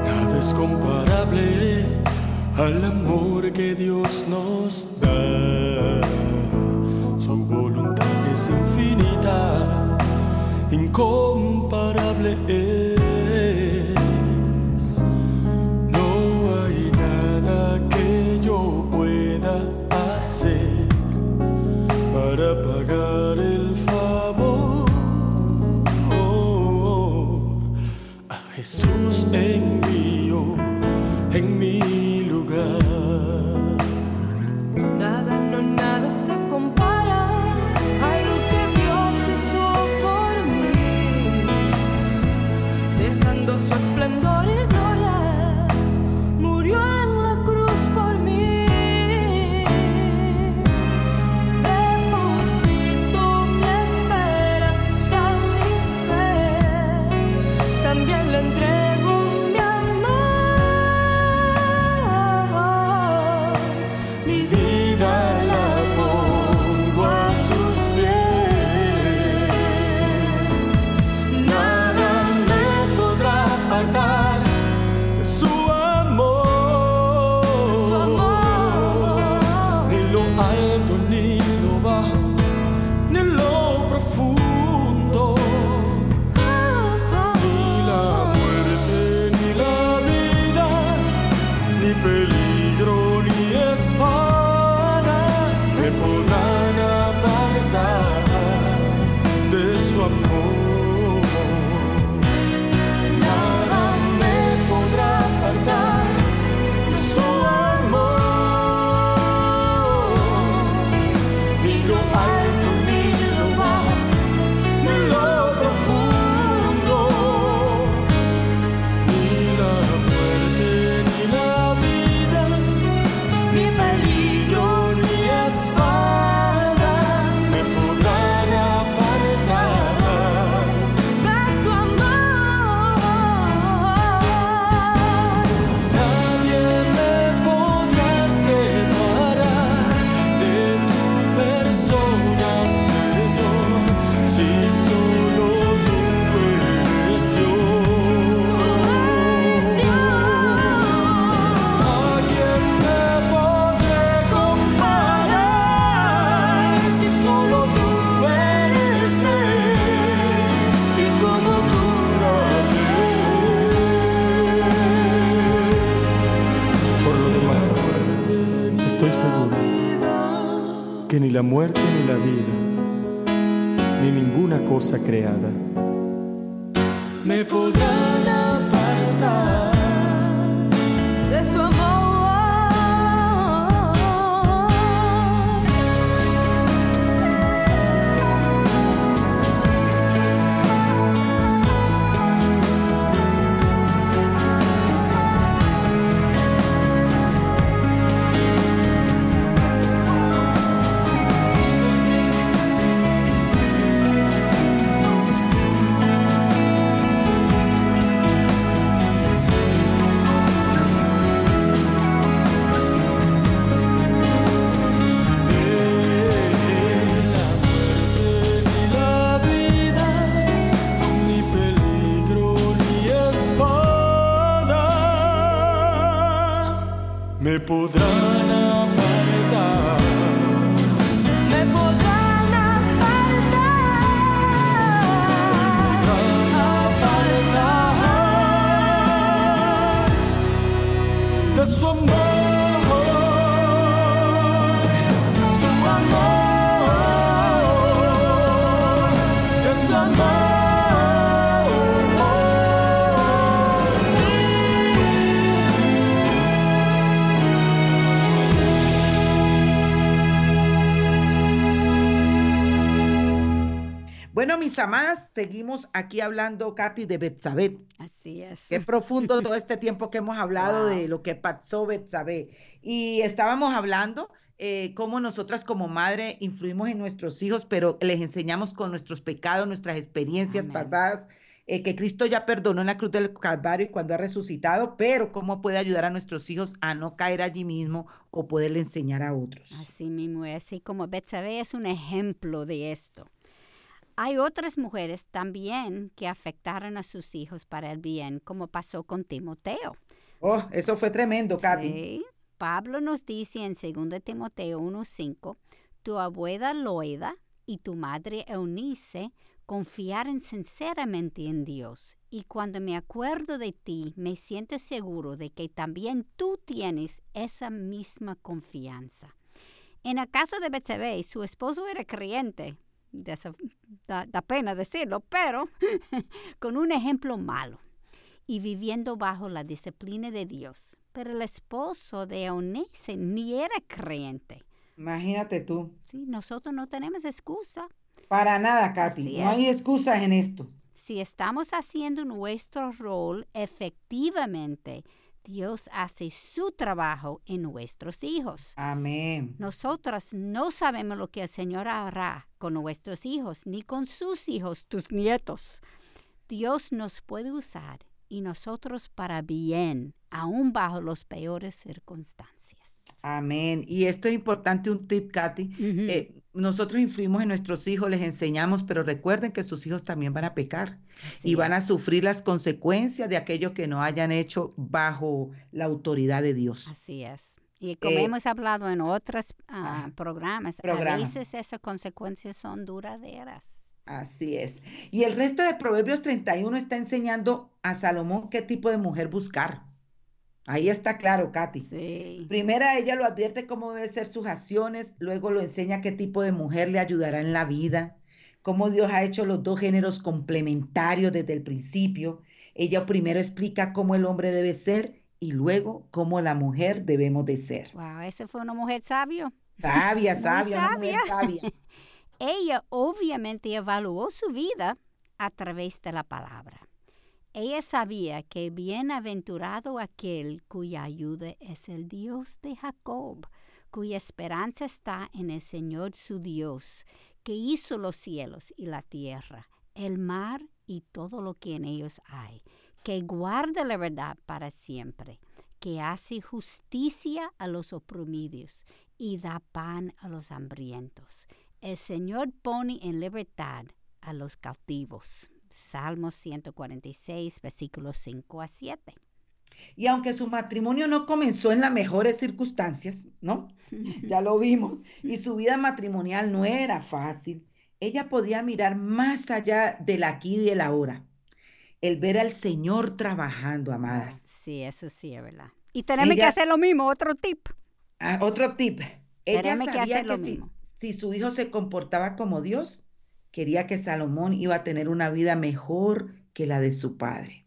Nada es comparable al amor que Dios nos da. como la entrega. La muerte ni la vida, ni ninguna cosa creada me podrán apartar Mis amadas, seguimos aquí hablando, Katy, de Betsabé. Así es. Qué profundo todo este tiempo que hemos hablado de Wow. lo que pasó Betsabé. Y estábamos hablando eh, cómo nosotras como madre influimos en nuestros hijos, pero les enseñamos con nuestros pecados, nuestras experiencias Amén. pasadas, eh, que Cristo ya perdonó en la cruz del Calvario y cuando ha resucitado, pero cómo puede ayudar a nuestros hijos a no caer allí mismo o poderle enseñar a otros. Así mismo, así como Betsabé es un ejemplo de esto. Hay otras mujeres también que afectaron a sus hijos para el bien, como pasó con Timoteo. Oh, eso fue tremendo, Katy. Sí. Pablo nos dice en 2 Timoteo 1:5, tu abuela Loida y tu madre Eunice confiaron sinceramente en Dios. Y cuando me acuerdo de ti, me siento seguro de que también tú tienes esa misma confianza. En el caso de Betsabé, su esposo era creyente, da, da pena decirlo, pero con un ejemplo malo y viviendo bajo la disciplina de Dios. Pero el esposo de Eunice ni era creyente. Imagínate tú. Sí, nosotros no tenemos excusa. Para nada, Katy. No hay excusas en esto. Si estamos haciendo nuestro rol efectivamente, Dios hace su trabajo en nuestros hijos. Amén. Nosotras no sabemos lo que el Señor hará con nuestros hijos, ni con sus hijos, tus nietos. Dios nos puede usar y nosotros para bien, aún bajo las peores circunstancias. Amén. Y esto es importante, un tip, Katy. Eh, nosotros influimos en nuestros hijos, les enseñamos, pero recuerden que sus hijos también van a pecar Así y van a sufrir las consecuencias de aquello que no hayan hecho bajo la autoridad de Dios. Así es. Y como Eh, hemos hablado en otros ah, ah, programas, programa. a veces esas consecuencias son duraderas. Así es. Y el resto de Proverbios 31 está enseñando a Salomón qué tipo de mujer buscar. Ahí está claro, Katy. Sí. Primera, ella lo advierte cómo deben ser sus acciones, luego lo enseña qué tipo de mujer le ayudará en la vida, cómo Dios ha hecho los dos géneros complementarios desde el principio. Ella primero explica cómo el hombre debe ser y luego cómo la mujer debemos de ser. Wow, esa fue una mujer sabia. Sabia, Muy sabia, una mujer sabia. Ella obviamente evaluó su vida a través de la palabra. Ella sabía que bienaventurado aquel cuya ayuda es el Dios de Jacob, cuya esperanza está en el Señor su Dios, que hizo los cielos y la tierra, el mar y todo lo que en ellos hay, que guarda la verdad para siempre, que hace justicia a los oprimidos y da pan a los hambrientos. El Señor pone en libertad a los cautivos. Salmos 146, versículos 5 a 7. Y aunque su matrimonio no comenzó en las mejores circunstancias, ¿no? Ya lo vimos, y su vida matrimonial no era fácil, ella podía mirar más allá del aquí y del ahora. El ver al Señor trabajando, amadas. Sí, eso sí es verdad. Y tenemos que hacer lo mismo, otro tip. Ah, otro tip. Ella Tenemos que sabía hacer lo que si, mismo. si su hijo se comportaba como Dios, quería que Salomón iba a tener una vida mejor que la de su padre.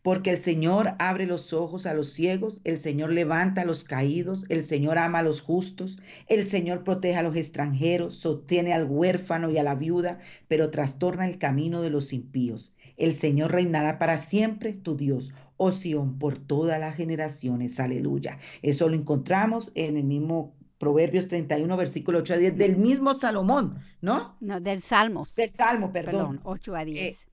Porque el Señor abre los ojos a los ciegos, el Señor levanta a los caídos, el Señor ama a los justos, el Señor protege a los extranjeros, sostiene al huérfano y a la viuda, pero trastorna el camino de los impíos. El Señor reinará para siempre, tu Dios, oh Sión, por todas las generaciones. Aleluya. Eso lo encontramos en el mismo Proverbios 31, versículo 8 a 10, del mismo Salomón, ¿no? No, del Salmo. Del Salmo, perdón. Perdón, 8 a 10.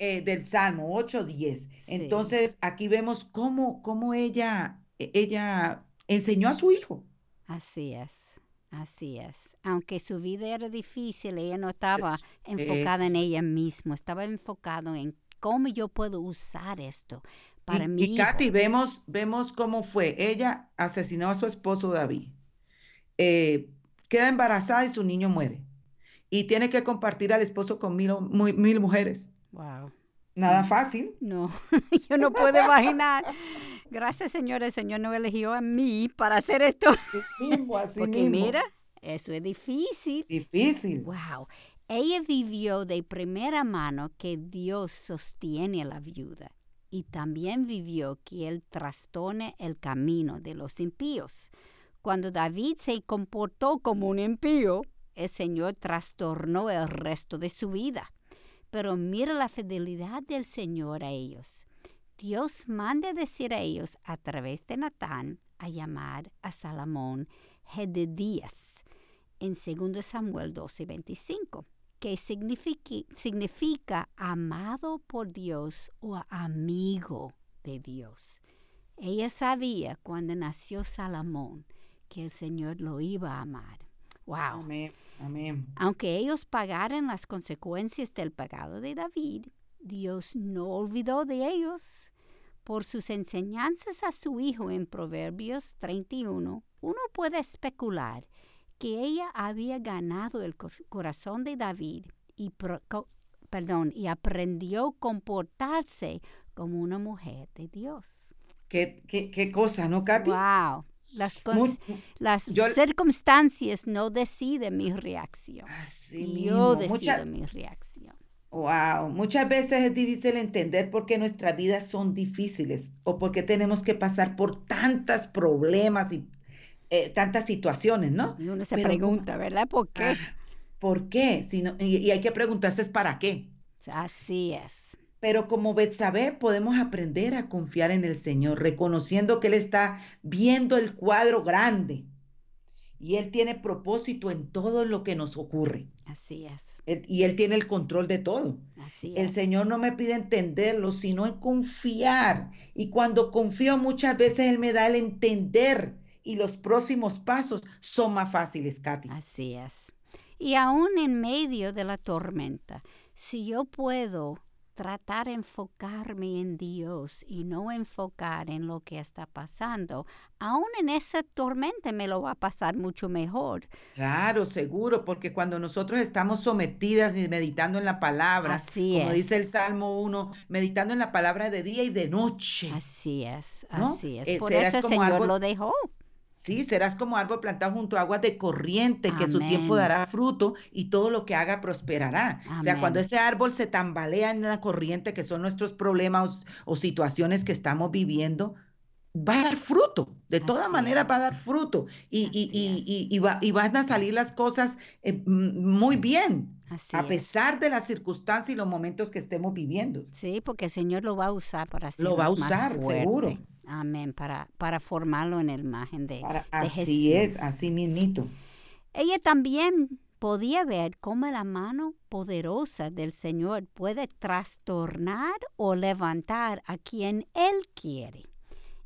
Eh, del Salmo 8, 10. Sí. Entonces, aquí vemos cómo, cómo ella, ella enseñó a su hijo. Así es, así es. Aunque su vida era difícil, ella no estaba enfocada en ella misma, estaba enfocada en cómo yo puedo usar esto para y, mi y. Katy, vemos, vemos cómo fue. Ella asesinó a su esposo David. Eh, queda embarazada y su niño muere. Y tiene que compartir al esposo con mil, mil mujeres. Wow. Nada fácil. No, yo no puedo imaginar. Gracias, Señor, el Señor no eligió a mí para hacer esto. Así mismo, así Porque mismo. mira, eso es difícil. Difícil. Wow. Ella vivió de primera mano que Dios sostiene a la viuda y también vivió que Él trastorne el camino de los impíos. Cuando David se comportó como un impío, el Señor trastornó el resto de su vida. Pero mira la fidelidad del Señor a ellos. Dios manda decir a ellos a través de Natán a llamar a Salomón Jededías en 2 Samuel 12, 25, que significa amado por Dios o amigo de Dios. Ella sabía cuando nació Salomón que el Señor lo iba a amar. Wow. Amén. Amén. Aunque ellos pagaran las consecuencias del pecado de David, Dios no olvidó de ellos. Por sus enseñanzas a su hijo en Proverbios 31, uno puede especular que ella había ganado el cor- corazón de David y, pro- perdón, y aprendió a comportarse como una mujer de Dios. ¿Qué, qué, qué cosa, ¿no, Katy? Wow. Las, Muy- las yo- circunstancias no deciden mi reacción. Así Yo mismo. decido Mucha- mi reacción. Wow, muchas veces es difícil entender por qué nuestras vidas son difíciles o por qué tenemos que pasar por tantos problemas y eh, tantas situaciones, ¿no? Y uno se Pero pregunta, ¿verdad? ¿Por qué? Ah, ¿por qué? Si no- y, y hay que preguntarse es para qué. Así es. Pero como Betsabé podemos aprender a confiar en el Señor, reconociendo que Él está viendo el cuadro grande y Él tiene propósito en todo lo que nos ocurre. Así es. Él- y Él tiene el control de todo. Así El es. Señor no me pide entenderlo, sino en confiar. Y cuando confío muchas veces Él me da el entender y los próximos pasos son más fáciles, Katy. Así es. Y aún en medio de la tormenta, si yo puedo tratar de enfocarme en Dios y no enfocar en lo que está pasando, aún en esa tormenta me lo va a pasar mucho mejor. Claro, seguro, porque cuando nosotros estamos sometidas y meditando en la palabra, Así como dice el. Salmo 1, meditando en la palabra de día y de noche. Así es, ¿No? así es. Por serás eso el Señor lo dejó. Sí, serás como árbol plantado junto a aguas de corriente, que su tiempo dará fruto y todo lo que haga prosperará. O sea, cuando ese árbol se tambalea en la corriente, que son nuestros problemas o, o situaciones que estamos viviendo, va a dar fruto. De todas Así maneras va a dar fruto y, y, y, y, y va- y van a salir las cosas eh, m- muy bien, Así a es. pesar de las circunstancias y los momentos que estemos viviendo. Sí, porque el Señor lo va a usar para Lo va a más usar, seguro. Amén, para, para formarlo en la imagen de, Para- de así es, Jesús. así mismito. Ella también podía ver cómo la mano poderosa del Señor puede trastornar o levantar a quien Él quiere.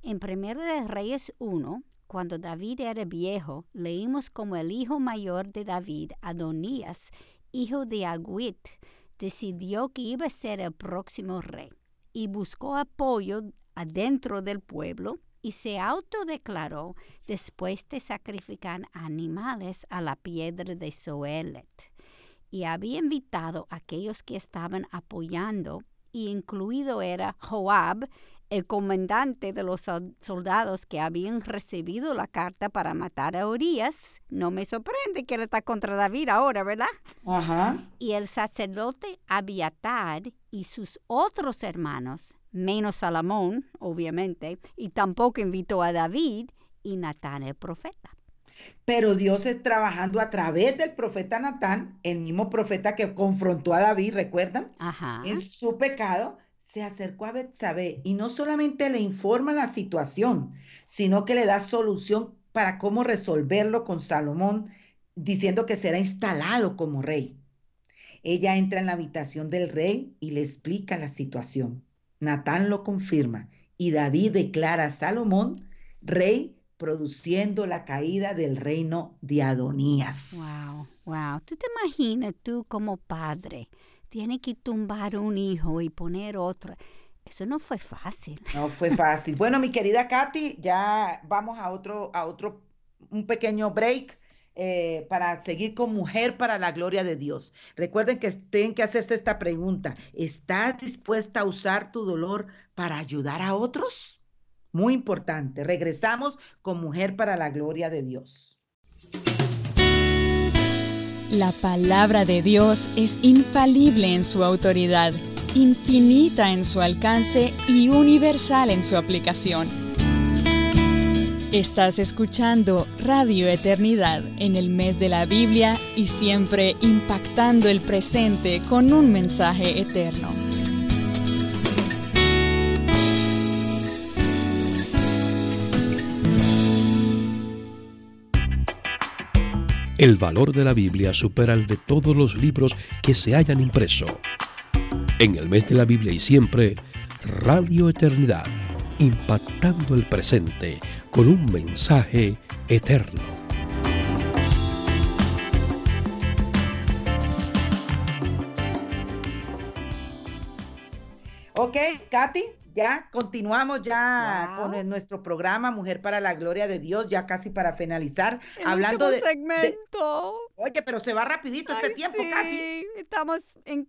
En 1 de Reyes 1, cuando David era viejo, leímos como el hijo mayor de David, Adonías, hijo de Agüit, decidió que iba a ser el próximo rey y buscó apoyo adentro del pueblo y se autodeclaró después de sacrificar animales a la piedra de Soelet. Y había invitado a aquellos que estaban apoyando, y incluido era Joab, el comandante de los sol- soldados que habían recibido la carta para matar a Urias, no me sorprende que él está contra David ahora, ¿verdad? Ajá. Y el sacerdote Abiatar y sus otros hermanos, menos Salomón, obviamente, y tampoco invitó a David y Natán el profeta. Pero Dios es trabajando a través del profeta Natán, el mismo profeta que confrontó a David, ¿recuerdan? Ajá. En su pecado, se acercó a Betsabé y no solamente le informa la situación, sino que le da solución para cómo resolverlo con Salomón, diciendo que será instalado como rey. Ella entra en la habitación del rey y le explica la situación. Natán lo confirma y David declara a Salomón rey, produciendo la caída del reino de Adonías. Wow, wow. ¿Tú te imaginas tú como padre? Tienes que tumbar un hijo y poner otro. Eso no fue fácil. No fue fácil. Bueno, mi querida Katy, ya vamos a otro, a otro, un pequeño break eh, para seguir con Mujer para la Gloria de Dios. Recuerden que tienen que hacerse esta pregunta. ¿Estás dispuesta a usar tu dolor para ayudar a otros? Muy importante. Regresamos con Mujer para la Gloria de Dios. La palabra de Dios es infalible en su autoridad, infinita en su alcance y universal en su aplicación. Estás escuchando Radio Eternidad en el mes de la Biblia y siempre impactando el presente con un mensaje eterno. El valor de la Biblia supera el de todos los libros que se hayan impreso. En el mes de la Biblia y siempre, Radio Eternidad, impactando el presente con un mensaje eterno. Ok, Katy, ya continuamos ya Wow. con el- nuestro programa Mujer para la Gloria de Dios, ya casi para finalizar, El hablando último de, de- segmento. Oye, pero se va rapidito este tiempo, Katy. sí, Estamos en-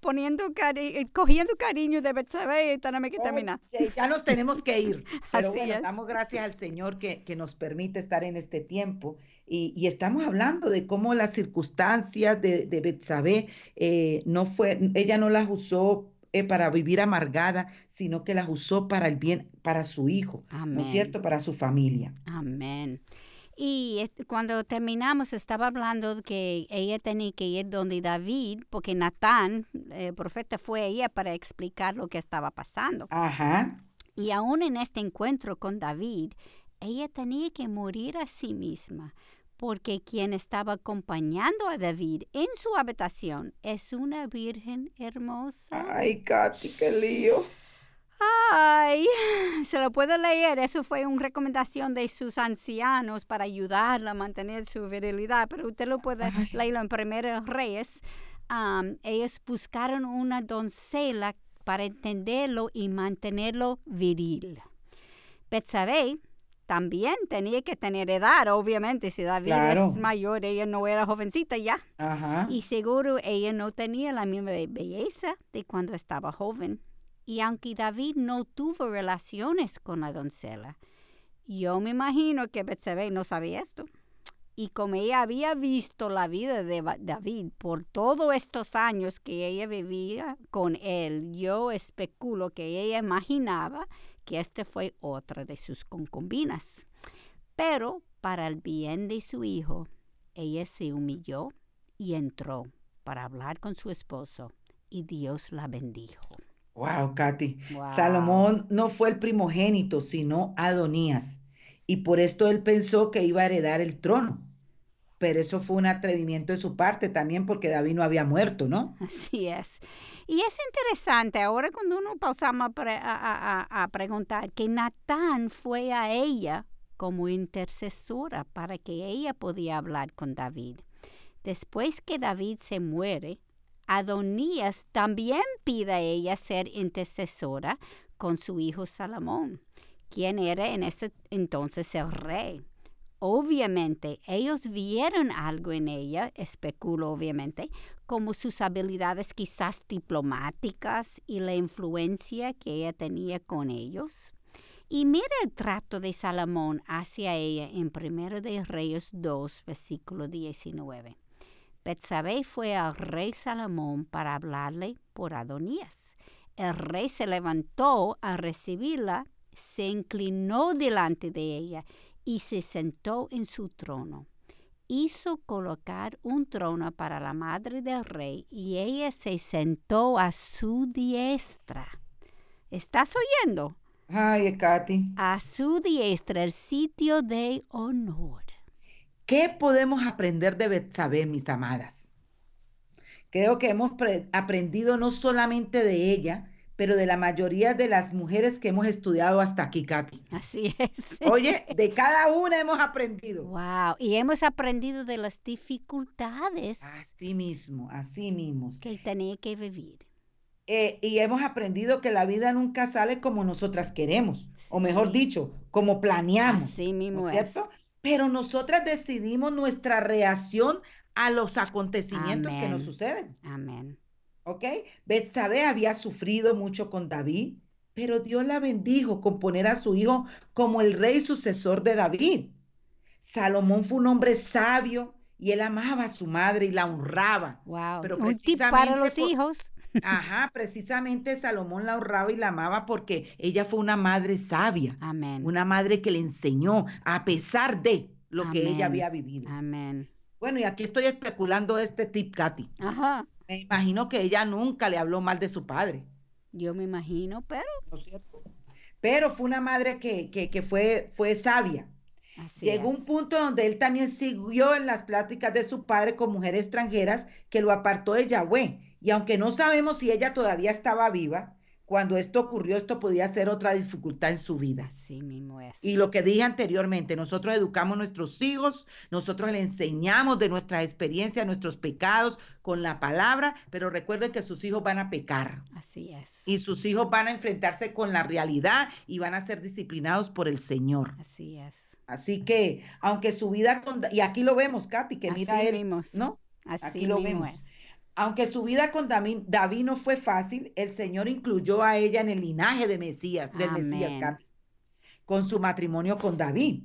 poniendo cari- eh, cogiendo cariño de Betsabé y tenemos que terminar. Oye, ya nos tenemos que ir. Pero Así bueno, es. damos gracias al Señor que, que nos permite estar en este tiempo. Y, y estamos hablando de cómo las circunstancias de, de Betsabé eh, no fue, ella no las usó eh, para vivir amargada, sino que las usó para el bien, para su hijo, ¿no Amén. es cierto? Para su familia. Amén. Y cuando terminamos estaba hablando que ella tenía que ir donde David, porque Natán, el profeta, fue a ella para explicar lo que estaba pasando. Ajá. Y aún en este encuentro con David, ella tenía que morir a sí misma, porque quien estaba acompañando a David en su habitación es una virgen hermosa. Ay, Katy, qué lío. Ay, se lo puedo leer. Eso fue una recomendación de sus ancianos para ayudarla a mantener su virilidad, pero usted lo puede leerlo en Primeros Reyes. Am, ellos buscaron una doncella para entenderlo y mantenerlo viril. Betsabé también tenía que tener edad, obviamente. Si David Claro. es mayor, ella no era jovencita ya. Ajá. Y seguro ella no tenía la misma be- belleza de cuando estaba joven. Y aunque David no tuvo relaciones con la doncella, yo me imagino que Betsabé no sabía esto. Y como ella había visto la vida de David por todos estos años que ella vivía con él, yo especulo que ella imaginaba que este fue otra de sus concubinas. Pero para el bien de su hijo, ella se humilló y entró para hablar con su esposo y Dios la bendijo. Wow, Katy. Wow. Salomón no fue el primogénito, sino Adonías. Y por esto él pensó que iba a heredar el trono. Pero eso fue un atrevimiento de su parte también porque David no había muerto, ¿no? Así es. Y es interesante, ahora cuando uno pausamos a, pre- a- a- a- a preguntar, que Natán fue a ella como intercesora para que ella podía hablar con David. Después que David se muere, Adonías también pide a ella ser intercesora con su hijo Salomón, quien era en ese entonces el rey. Obviamente, ellos vieron algo en ella, especulo obviamente, como sus habilidades quizás diplomáticas y la influencia que ella tenía con ellos. Y mira el trato de Salomón hacia ella en 1 de Reyes 2, versículo 19. Betsabé fue al rey Salomón para hablarle por Adonías. El rey se levantó a recibirla, se inclinó delante de ella y se sentó en su trono. Hizo colocar un trono para la madre del rey y ella se sentó a su diestra. ¿Estás oyendo? Ay, Katy. A su diestra el sitio de honor. ¿Qué podemos aprender de Betsabé, mis amadas? Creo que hemos aprendido no solamente de ella, pero de la mayoría de las mujeres que hemos estudiado hasta aquí, Katy. Así es. Oye, de cada una hemos aprendido. Wow, y hemos aprendido de las dificultades. Así mismo, así mismo. Que tenía que vivir. Eh, y hemos aprendido que la vida nunca sale como nosotras queremos, sí. o mejor dicho, como planeamos. Así mismo ¿no es cierto? Pero nosotras decidimos nuestra reacción a los acontecimientos Amén. que nos suceden. Amén. ¿Ok? Betsabé había sufrido mucho con David, pero Dios la bendijo con poner a su hijo como el rey sucesor de David. Salomón fue un hombre sabio y él amaba a su madre y la honraba. Wow. Pero un tip para los por- hijos. Ajá, precisamente Salomón la honraba y la amaba porque ella fue una madre sabia, Amén. una madre que le enseñó a pesar de lo que ella había vivido. Amén. Bueno, y aquí estoy especulando este tip, Katy. Ajá. Me imagino que ella nunca le habló mal de su padre, Yo me imagino, pero ¿no es cierto? Pero fue una madre que, que, que fue, fue sabia. así Llegó es. un punto donde él también siguió en las pláticas de su padre con mujeres extranjeras que lo apartó de Yahweh. Y aunque no sabemos si ella todavía estaba viva, cuando esto ocurrió, esto podía ser otra dificultad en su vida. Así mismo es. Y lo que dije anteriormente, nosotros educamos a nuestros hijos, nosotros le enseñamos de nuestras experiencias, nuestros pecados con la palabra, pero recuerden que sus hijos van a pecar Así es. y sus hijos van a enfrentarse con la realidad y van a ser disciplinados por el Señor. Así es. Así que, aunque su vida con, y aquí lo vemos, Katy, que mira Así él. ¿no? Así Aquí lo vemos. es. Aunque su vida con David, David no fue fácil, el Señor incluyó a ella en el linaje de Mesías, del Mesías, Amén. Katy, con su matrimonio con David.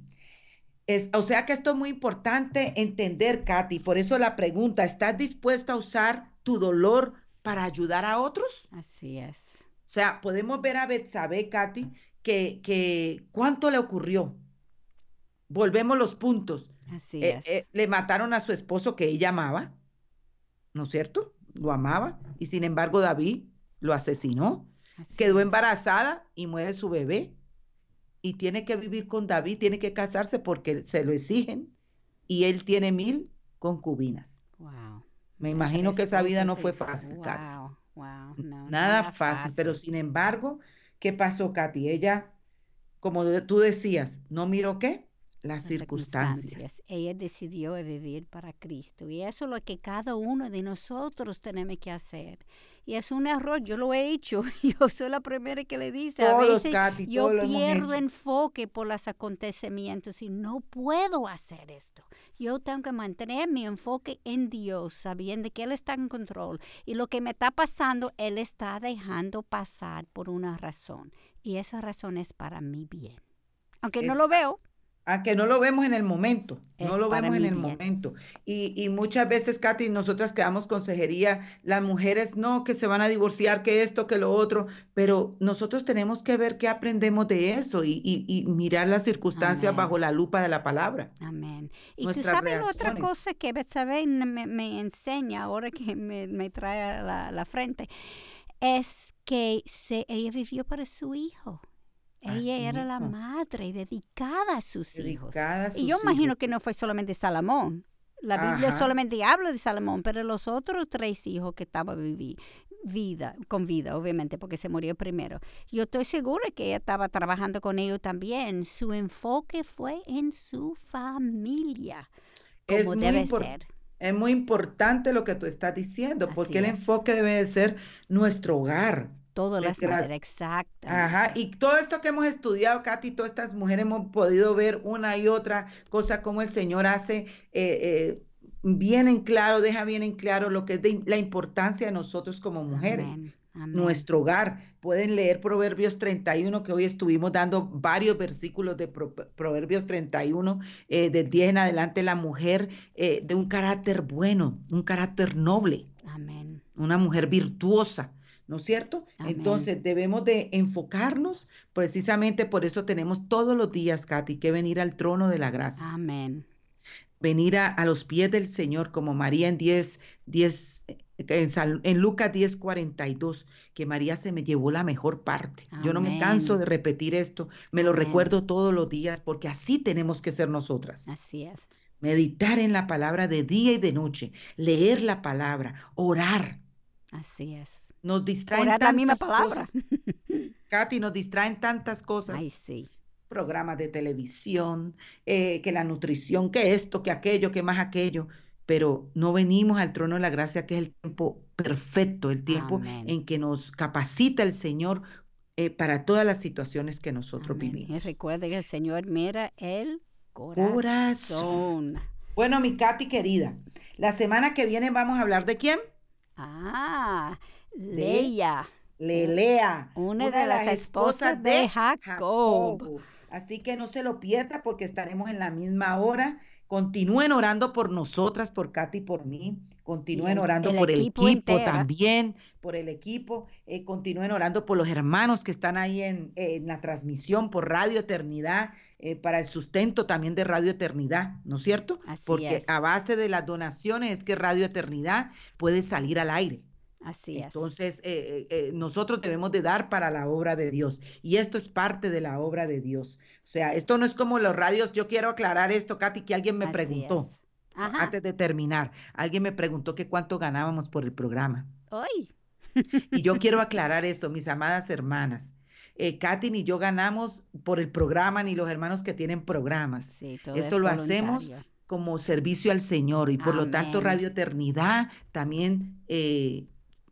Es, o sea que esto es muy importante entender, Katy. Por eso la pregunta, ¿estás dispuesta a usar tu dolor para ayudar a otros? Así es. O sea, podemos ver a Betsabé, Katy, que, que cuánto le ocurrió. Volvemos los puntos. Así Eh, es. eh, le mataron a su esposo que ella amaba, ¿no es cierto? Lo amaba. Y sin embargo, David lo asesinó. Así Quedó embarazada y muere su bebé. Y tiene que vivir con David, tiene que casarse porque se lo exigen. Y él tiene mil concubinas. Wow. Me imagino Tres que esa vida no fue fácil, Katy. Wow, wow, no, Nada fácil, pero sin embargo, ¿qué pasó, Katy? Ella, como tú decías, no miró qué? Las Las circunstancias. Ella decidió vivir para Cristo y eso es lo que cada uno de nosotros tenemos que hacer. Y es un error, yo lo he hecho, yo soy la primera que le dice, a veces Katy, yo pierdo enfoque por los acontecimientos y no puedo hacer esto. Yo tengo que mantener mi enfoque en Dios, sabiendo que Él está en control y lo que me está pasando, Él está dejando pasar por una razón y esa razón es para mi bien. Aunque no lo veo, Aunque no lo vemos en el momento, no lo vemos en el bien. momento. Y, y muchas veces, Katy, nosotras que damos consejería, las mujeres no, que se van a divorciar, que esto, que lo otro, pero nosotros tenemos que ver qué aprendemos de eso y, y- y mirar las circunstancias Amén. bajo la lupa de la palabra. Amén. Y tú sabes otra cosa que Betsabé me, me enseña ahora que me, me trae a la, la frente, es que se, ella vivió para su hijo. Así Ella era la mismo. madre dedicada a sus Dedicada a hijos. Y sus yo imagino hijos. que no fue solamente Salomón. La Biblia Ajá. solamente habla de Salomón, pero los otros tres hijos que estaban vivi- vida, con vida, obviamente, porque se murió primero. Yo estoy segura que ella estaba trabajando con ellos también. Su enfoque fue en su familia, Es como muy debe ser. Es muy importante lo que tú estás diciendo, porque el Así es. enfoque debe de ser nuestro hogar, todas De las maneras, exacto. Ajá, y todo esto que hemos estudiado, Katy, todas estas mujeres hemos podido ver una y otra cosa como el Señor hace eh, eh, bien en claro, deja bien en claro lo que es de la importancia de nosotros como mujeres. Amén, amén. Nuestro hogar. Pueden leer Proverbios 31, que hoy estuvimos dando varios versículos de Pro- Proverbios 31, eh, del 10 en adelante, la mujer eh, de un carácter bueno, un carácter noble Amén. una mujer virtuosa, ¿no es cierto? Amén. Entonces debemos de enfocarnos, precisamente por eso tenemos todos los días, Katy, que venir al trono de la gracia, Amén. venir a, a los pies del Señor, como María en 10, 10, eh, en, en Lucas 10, 42, que María se me llevó la mejor parte. Yo no me canso de repetir esto, me lo recuerdo todos los días, porque así tenemos que ser nosotras. Así es. Meditar en la palabra de día y de noche, leer la palabra, orar. Así es. Nos distraen Orar la misma tantas palabra. cosas. Katy, nos distraen tantas cosas. Ay, sí. Programas de televisión, eh, que la nutrición, que esto, que aquello, que más aquello. Pero no venimos al trono de la gracia, que es el tiempo perfecto, el tiempo Amén. en que nos capacita el Señor eh, para todas las situaciones que nosotros Amén. Vivimos. recuerde que el Señor mira el Corazón. corazón. Bueno, mi Katy querida, la semana que viene vamos a hablar de quién? Ah, Leia, Lelea, una de las esposas de Jacob. Jacob. Así que no se lo pierda porque estaremos en la misma hora. Continúen orando por nosotras, por Katy y por mí. Continúen orando el por el equipo también, por el equipo. Eh, continúen orando por los hermanos que están ahí en, en la transmisión por Radio Eternidad, eh, para el sustento también de Radio Eternidad, ¿no es cierto? Así Porque es. a base de las donaciones es que Radio Eternidad puede salir al aire. Así es. Entonces, eh, eh, eh, nosotros debemos de dar para la obra de Dios. Y esto es parte de la obra de Dios. O sea, esto no es como los radios. Yo quiero aclarar esto, Katy, que alguien me Así preguntó. Ajá. antes de terminar. Alguien me preguntó que cuánto ganábamos por el programa. Ay, Y yo quiero aclarar eso, mis amadas hermanas. Eh, Katy ni yo ganamos por el programa, ni los hermanos que tienen programas. sí, todo Esto es lo hacemos como servicio al Señor y por lo tanto. Radio Eternidad también eh,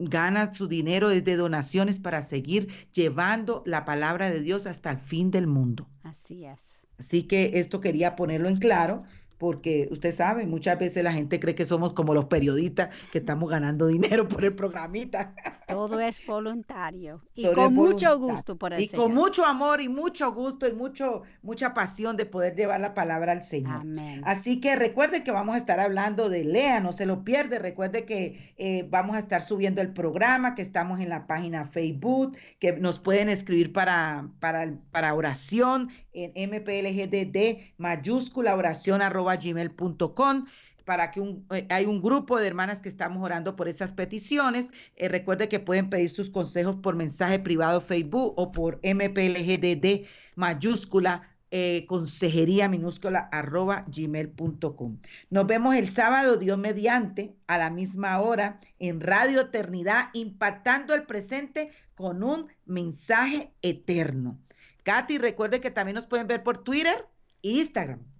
gana su dinero desde donaciones para seguir llevando la palabra de Dios hasta el fin del mundo. Así es. Así que esto quería ponerlo en claro porque usted sabe, muchas veces la gente cree que somos como los periodistas que estamos ganando dinero por el programita. Todo es voluntario. Y Todo con mucho gusto por el Y Señor. con mucho amor y mucho gusto y mucho, mucha pasión de poder llevar la palabra al Señor. Amén. Así que recuerde que vamos a estar hablando de Lea, no se lo pierde. Recuerde que eh, vamos a estar subiendo el programa, que estamos en la página Facebook, que nos pueden escribir para, para, para oración en mplgdd mayúscula oración arroba gmail.com para que un, eh, hay un grupo de hermanas que estamos orando por esas peticiones. Eh, recuerde que pueden pedir sus consejos por mensaje privado Facebook o por mplgdd mayúscula eh, consejería minúscula arroba gmail.com. Nos vemos el sábado, Dios mediante, a la misma hora en Radio Eternidad, impactando el presente con un mensaje eterno. Katy, recuerde que también nos pueden ver por Twitter e Instagram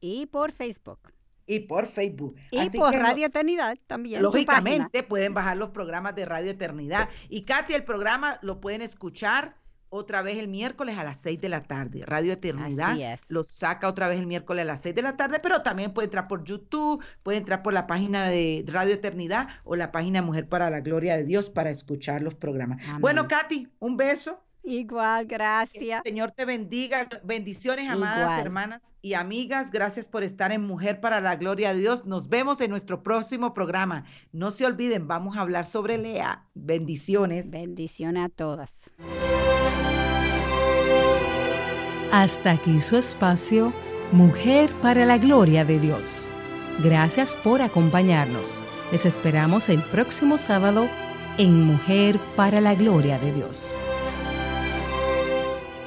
Y por Facebook. y por Facebook. Y Así por que Radio Eternidad también. Lógicamente pueden bajar los programas de Radio Eternidad. Y Katy, el programa lo pueden escuchar otra vez el miércoles a las 6 de la tarde. Radio Eternidad Así es. lo saca otra vez el miércoles a las 6 de la tarde, pero también puede entrar por YouTube, puede entrar por la página de Radio Eternidad o la página Mujer para la Gloria de Dios para escuchar los programas. Bueno. Katy, un beso. Igual, Que el gracias. Señor te bendiga. Bendiciones, amadas Igual. hermanas y amigas. Gracias por estar en Mujer para la Gloria de Dios. Nos vemos en nuestro próximo programa. No se olviden, vamos a hablar sobre Lea. Bendiciones. Bendiciones a todas. Hasta aquí su espacio, Mujer para la Gloria de Dios. Gracias por acompañarnos. Les esperamos el próximo sábado en Mujer para la Gloria de Dios.